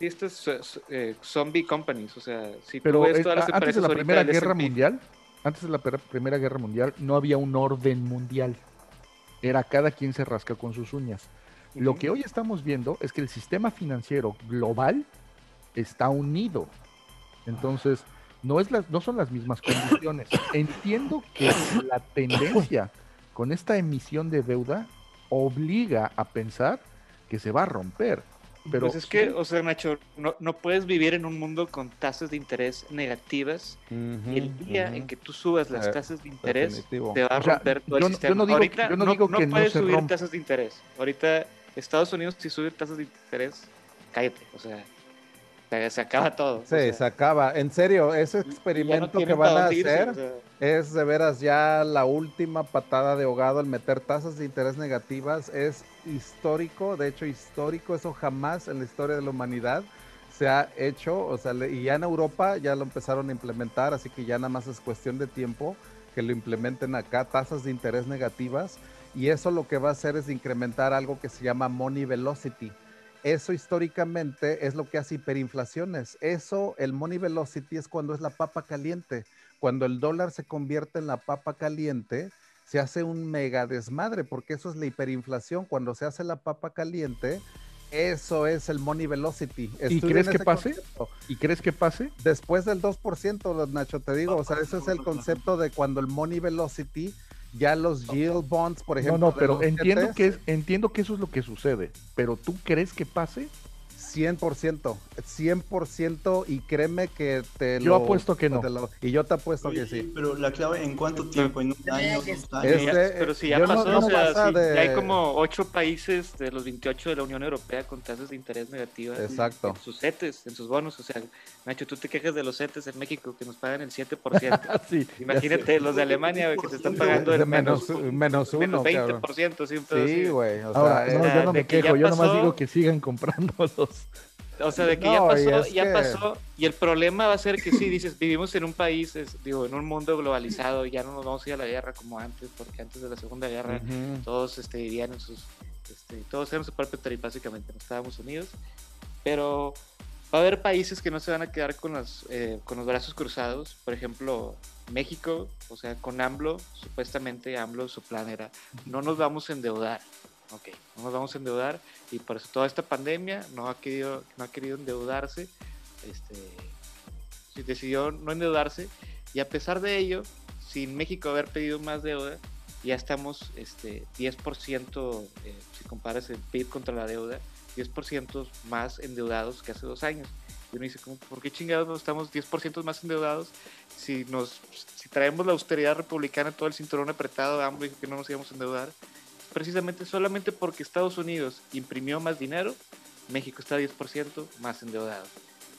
estas eh, zombie companies, o sea, si Pero ves todas las antes de la Primera Guerra Mundial, antes de la Primera Guerra Mundial no había un orden mundial. Era cada quien se rasca con sus uñas. Lo que hoy estamos viendo es que el sistema financiero global está unido. Entonces, no, es no son las mismas condiciones. Entiendo que la tendencia con esta emisión de deuda obliga a pensar que se va a romper. Pero pues es que, o sea, Nacho, no, no, puedes vivir en un mundo con tasas de interés negativas y el día en que tú subas las eh, tasas de interés te va a romper todo el sistema. no digo, Ahorita no, digo que puedes subir tasas de interés. Ahorita Estados Unidos si sube tasas de interés, cállate, o sea, se acaba todo. Sí, se acaba. En serio, ese experimento que van a hacer es de veras ya la última patada de ahogado al meter tasas de interés negativas. Es histórico, de hecho histórico, eso jamás en la historia de la humanidad se ha hecho. O sea, y ya en Europa ya lo empezaron a implementar, así que ya nada más es cuestión de tiempo que lo implementen acá, tasas de interés negativas. Y eso lo que va a hacer es incrementar algo que se llama money velocity eso históricamente es lo que hace hiperinflaciones. Eso, el money velocity es cuando es la papa caliente. Cuando el dólar se convierte en la papa caliente, se hace un mega desmadre, porque eso es la hiperinflación. Cuando se hace la papa caliente, eso es el money velocity. ¿Y crees que pase? ¿Y crees que pase? Después del 2%, Nacho, te digo, o sea, ese es el concepto de cuando el money velocity ya los yield bonds, por ejemplo. No, no, pero entiendo que, entiendo que eso es lo que sucede. Pero ¿tú crees que pase? 100%, 100% y créeme que te yo apuesto que no. y yo te apuesto que sí. Pero la clave, ¿en cuánto tiempo? ¿En un año? Este, pero si ya pasó, o sea, ya hay como ocho países de los 28 de la Unión Europea con tasas de interés negativas. Exacto. En sus CETES, en sus bonos. O sea, Nacho, tú te quejas de los CETES en México que nos pagan el 7%. sí, Imagínate los de Alemania que se están pagando el menos, menos, uno. Menos 20%. Sí, güey. O sea, no, yo no me quejo, yo nomás digo que sigan O sea, de que ya pasó, ya pasó, y el problema va a ser que sí, dices, vivimos en un país, digo, en un mundo globalizado, ya no nos vamos a ir a la guerra como antes, porque antes de la Segunda Guerra todos este, vivían en sus, este, todos eran su propio territorio, básicamente, no estábamos unidos, pero va a haber países que no se van a quedar con los, eh, con los brazos cruzados, por ejemplo, México, o sea, con AMLO, supuestamente AMLO, su plan era, no nos vamos a endeudar, ok, no nos vamos a endeudar y por eso toda esta pandemia no ha querido, no ha querido endeudarse, este, decidió no endeudarse y a pesar de ello, sin México haber pedido más deuda, ya estamos este, 10%, eh, si comparas el PIB contra la deuda, 10% más endeudados que hace dos años. Y uno dice, ¿por qué chingados estamos 10% más endeudados si, nos, si traemos la austeridad republicana, todo el cinturón apretado, ambos dijo que no nos íbamos a endeudar? Precisamente solamente porque Estados Unidos imprimió más dinero, México está 10% más endeudado.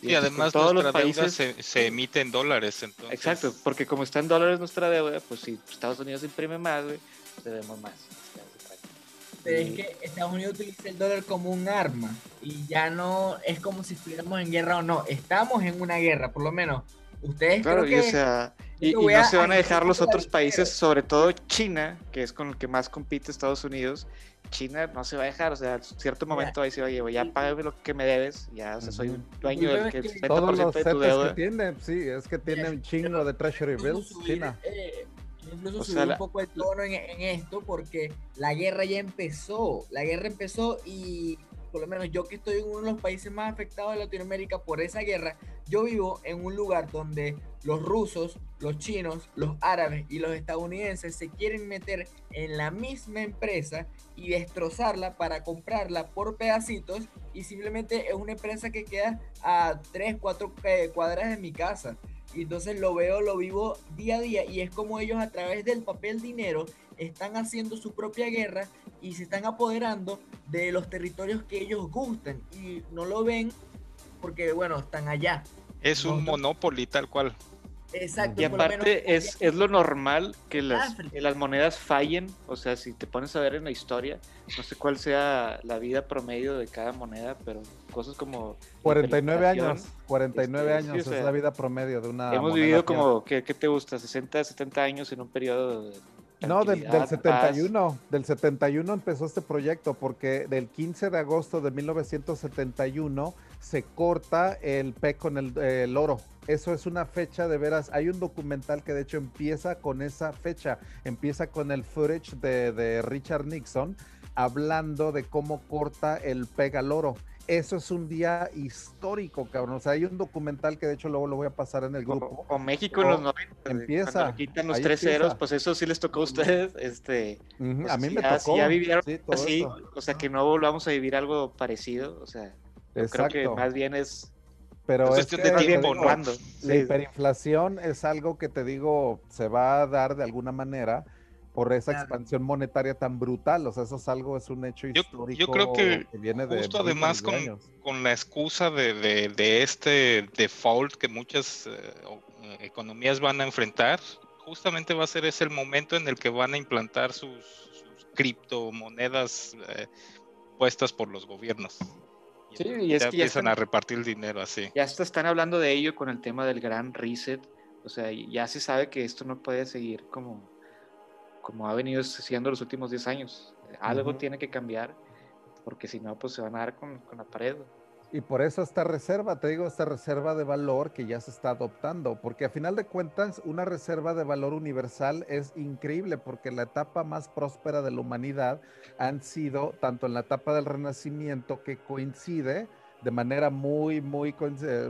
Y, además todos los países se, emite en dólares. Entonces... Exacto, porque como está en dólares nuestra deuda, pues si Estados Unidos imprime más, güey, pues debemos más. Pero es que Estados Unidos utiliza el dólar como un arma y ya no es como si estuviéramos en guerra o no. Estamos en una guerra, por lo menos. Ustedes claro, creo que... o sea, y, no se van a dejar los otros países, sobre todo China, que es con el que más compite Estados Unidos. China no se va a dejar, o sea, en cierto momento ahí se va a llevar, ya págame lo que me debes, ya, o sea, soy un dueño del que el Todos los de tu deuda. que tiene, sí, es que tiene un chingo de treasury bills, China. Eh, incluso subir un poco el tono en, en esto porque la guerra ya empezó, la guerra empezó y por lo menos yo que estoy en uno de los países más afectados de Latinoamérica por esa guerra, yo vivo en un lugar donde los rusos, los chinos, los árabes y los estadounidenses se quieren meter en la misma empresa y destrozarla para comprarla por pedacitos y simplemente es una empresa que queda a 3, 4 eh, cuadras de mi casa. Y entonces lo veo, lo vivo día a día y es como ellos a través del papel dinero están haciendo su propia guerra y se están apoderando de los territorios que ellos gustan y no lo ven porque, bueno, están allá. Es un monopolio tal cual. Exacto. Y aparte es, es, lo normal que las, las, monedas fallen. O sea, si te pones a ver en la historia, no sé cuál sea la vida promedio de cada moneda, pero cosas como... 49 años. 49 este, años es la vida promedio de una... Hemos vivido como, ¿qué, ¿qué, te gusta? 60, 70 años en un periodo de no, del, 71, del 71 empezó este proyecto porque del 15 de agosto de 1971 se corta el P con el, oro. Eso es una fecha de veras. Hay un documental que de hecho empieza con esa fecha, empieza con el footage de, de Richard Nixon hablando de cómo corta el pega al oro eso es un día histórico, cabrón. O sea, hay un documental que de hecho luego lo voy a pasar en el grupo. O, México en los 90. Empieza. quitan los tres ceros, pues eso sí les tocó a ustedes. Este, pues a mí me tocó. ya vivieron así, o sea, que no volvamos a vivir algo parecido. O sea, creo que más bien es. Pero es, que, de tiempo, La hiperinflación es algo que te digo, se va a dar de alguna manera por esa expansión monetaria tan brutal. O sea, eso es algo, es un hecho histórico. Yo creo que, viene de justo además con, con, la excusa de, de, este default que muchas eh, eh, economías van a enfrentar, justamente va a ser ese el momento en el que van a implantar sus, criptomonedas eh, puestas por los gobiernos. Sí, y es ya que empiezan a repartir el dinero así. Ya están hablando de ello con el tema del gran reset. O sea, ya se sabe que esto no puede seguir como como ha venido siendo los últimos 10 años. Algo tiene que cambiar, porque si no, pues se van a dar con, con, la pared. Y por eso esta reserva, te digo, esta reserva de valor que ya se está adoptando, porque a final de cuentas una reserva de valor universal es increíble, porque la etapa más próspera de la humanidad han sido tanto en la etapa del Renacimiento que coincide de manera muy, muy,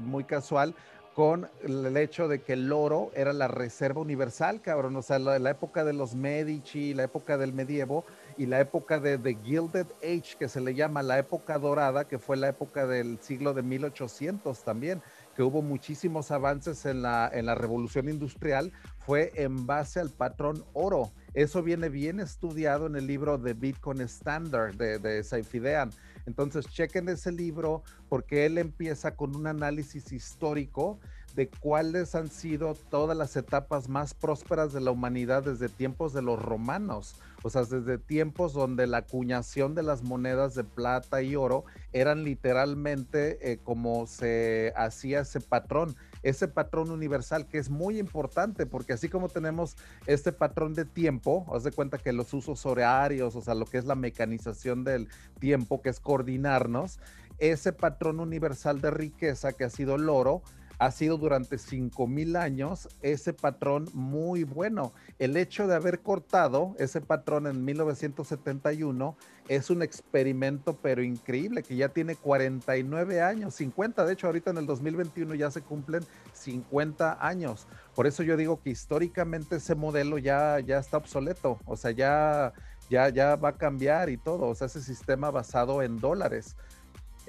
muy casual con el hecho de que el oro era la reserva universal, cabrón. O sea, la, la época de los Medici, la época del medievo, y la época de The Gilded Age, que se le llama la época dorada, que fue la época del siglo de 1800 también, que hubo muchísimos avances en la, en la revolución industrial, fue en base al patrón oro. Eso viene bien estudiado en el libro de Bitcoin Standard de, de Saifidean. Entonces, chequen ese libro porque él empieza con un análisis histórico de cuáles han sido todas las etapas más prósperas de la humanidad desde tiempos de los romanos, o sea, desde tiempos donde la acuñación de las monedas de plata y oro eran literalmente eh, como se hacía ese patrón, ese patrón universal que es muy importante porque así como tenemos este patrón de tiempo, haz de cuenta que los usos horarios, o sea, lo que es la mecanización del tiempo, que es coordinarnos, ese patrón universal de riqueza que ha sido el oro, ha sido durante 5.000 años ese patrón muy bueno. El hecho de haber cortado ese patrón en 1971 es un experimento pero increíble que ya tiene 49 años, 50, de hecho ahorita en el 2021 ya se cumplen 50 años. Por eso yo digo que históricamente ese modelo ya, ya está obsoleto, o sea, ya, ya, ya va a cambiar y todo, o sea, ese sistema basado en dólares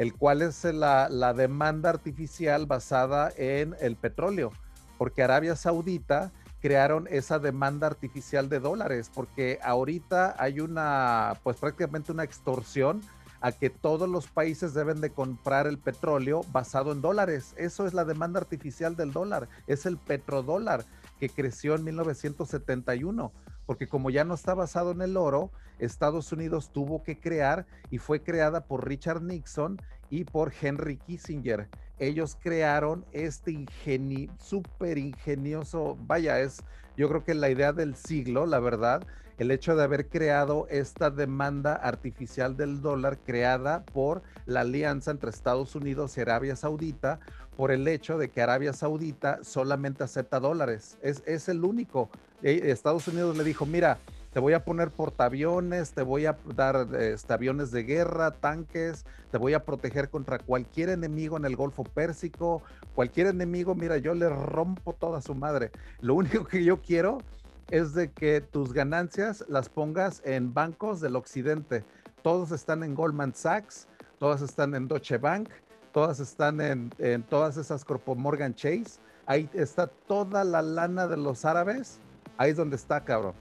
el cual es la, demanda artificial basada en el petróleo, porque Arabia Saudita crearon esa demanda artificial de dólares, porque ahorita hay una, pues prácticamente una extorsión a que todos los países deben de comprar el petróleo basado en dólares. Eso es la demanda artificial del dólar, es el petrodólar que creció en 1971 porque como ya no está basado en el oro, Estados Unidos tuvo que crear y fue creada por Richard Nixon y por Henry Kissinger. Ellos crearon este ingenio, súper ingenioso, vaya, es yo creo que la idea del siglo, la verdad, el hecho de haber creado esta demanda artificial del dólar creada por la alianza entre Estados Unidos y Arabia Saudita, por el hecho de que Arabia Saudita solamente acepta dólares. Es, es el único eh, Estados Unidos le dijo, mira, te voy a poner portaaviones, te voy a dar este, aviones de guerra, tanques, te voy a proteger contra cualquier enemigo en el Golfo Pérsico, cualquier enemigo, mira, yo le rompo toda su madre. Lo único que yo quiero es de que tus ganancias las pongas en bancos del occidente. Todos están en Goldman Sachs, todas están en Deutsche Bank, todas están en, en todas esas Corpo Morgan Chase. Ahí está toda la lana de los árabes Ahí es donde está, cabrón.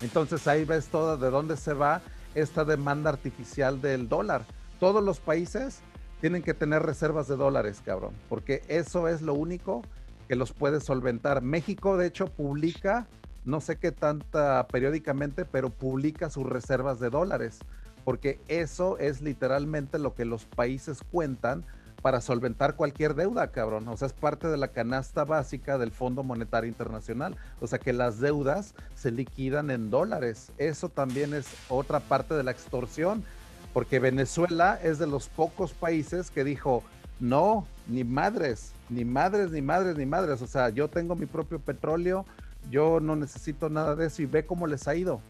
Entonces ahí ves todo de dónde se va esta demanda artificial del dólar. Todos los países tienen que tener reservas de dólares, cabrón, porque eso es lo único que los puede solventar. México, de hecho, publica, no sé qué tanta periódicamente, pero publica sus reservas de dólares, porque eso es literalmente lo que los países cuentan para solventar cualquier deuda, cabrón. O sea, es parte de la canasta básica del Fondo Monetario Internacional. O sea, que las deudas se liquidan en dólares. Eso también es otra parte de la extorsión, porque Venezuela es de los pocos países que dijo, no, ni madres, ni madres, ni madres, ni madres. O sea, yo tengo mi propio petróleo, yo no necesito nada de eso y ve cómo les ha ido.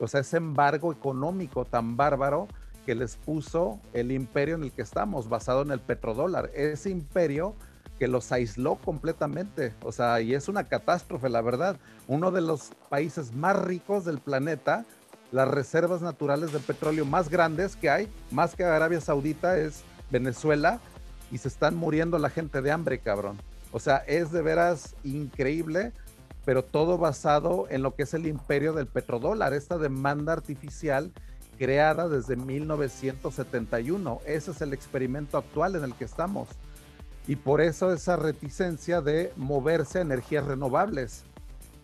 O sea, ese embargo económico tan bárbaro que les puso el imperio en el que estamos, basado en el petrodólar. Ese imperio que los aisló completamente, o sea, y es una catástrofe, la verdad. Uno de los países más ricos del planeta, las reservas naturales de petróleo más grandes que hay, más que Arabia Saudita, es Venezuela, y se están muriendo la gente de hambre, cabrón. O sea, es de veras increíble, pero todo basado en lo que es el imperio del petrodólar, esta demanda artificial creada desde 1971. Ese es el experimento actual en el que estamos. Y por eso esa reticencia de moverse a energías renovables.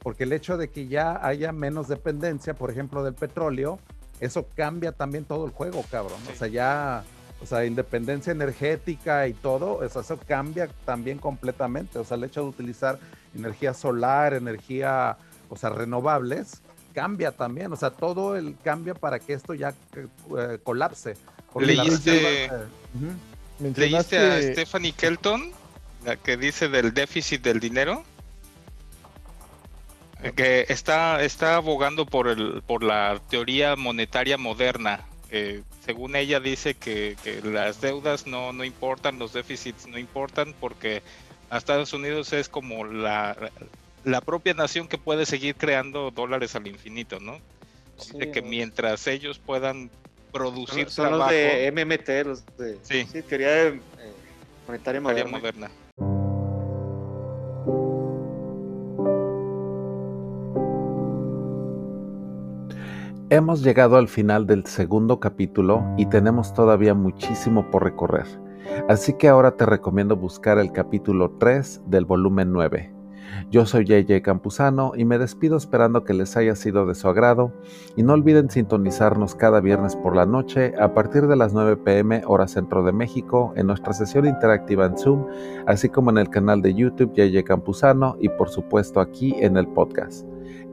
Porque el hecho de que ya haya menos dependencia, por ejemplo, del petróleo, eso cambia también todo el juego, cabrón. O sea, ya, o sea, independencia energética y todo, eso, eso cambia también completamente. O sea, el hecho de utilizar energía solar, energía, o sea, renovables, cambia también, o sea, todo el cambia para que esto ya eh, colapse. ¿Leíste, ¿Leíste a Stephanie Kelton, la que dice del déficit del dinero? Eh, que está, está abogando por, el, por la teoría monetaria moderna. Según ella dice que, que, las deudas no, no importan, los déficits no importan porque a Estados Unidos es como la, la propia nación que puede seguir creando dólares al infinito, ¿no? de que mientras ellos puedan producir son, los de MMT, los de sí, teoría eh, monetaria moderna. Hemos llegado al final del segundo capítulo y tenemos todavía muchísimo por recorrer. Así que ahora te recomiendo buscar el capítulo 3 del volumen 9. Yo soy JJ Campuzano y me despido esperando que les haya sido de su agrado y no olviden sintonizarnos cada viernes por la noche a partir de las 9 pm hora centro de México en nuestra sesión interactiva en Zoom, así como en el canal de YouTube JJ Campuzano y por supuesto aquí en el podcast.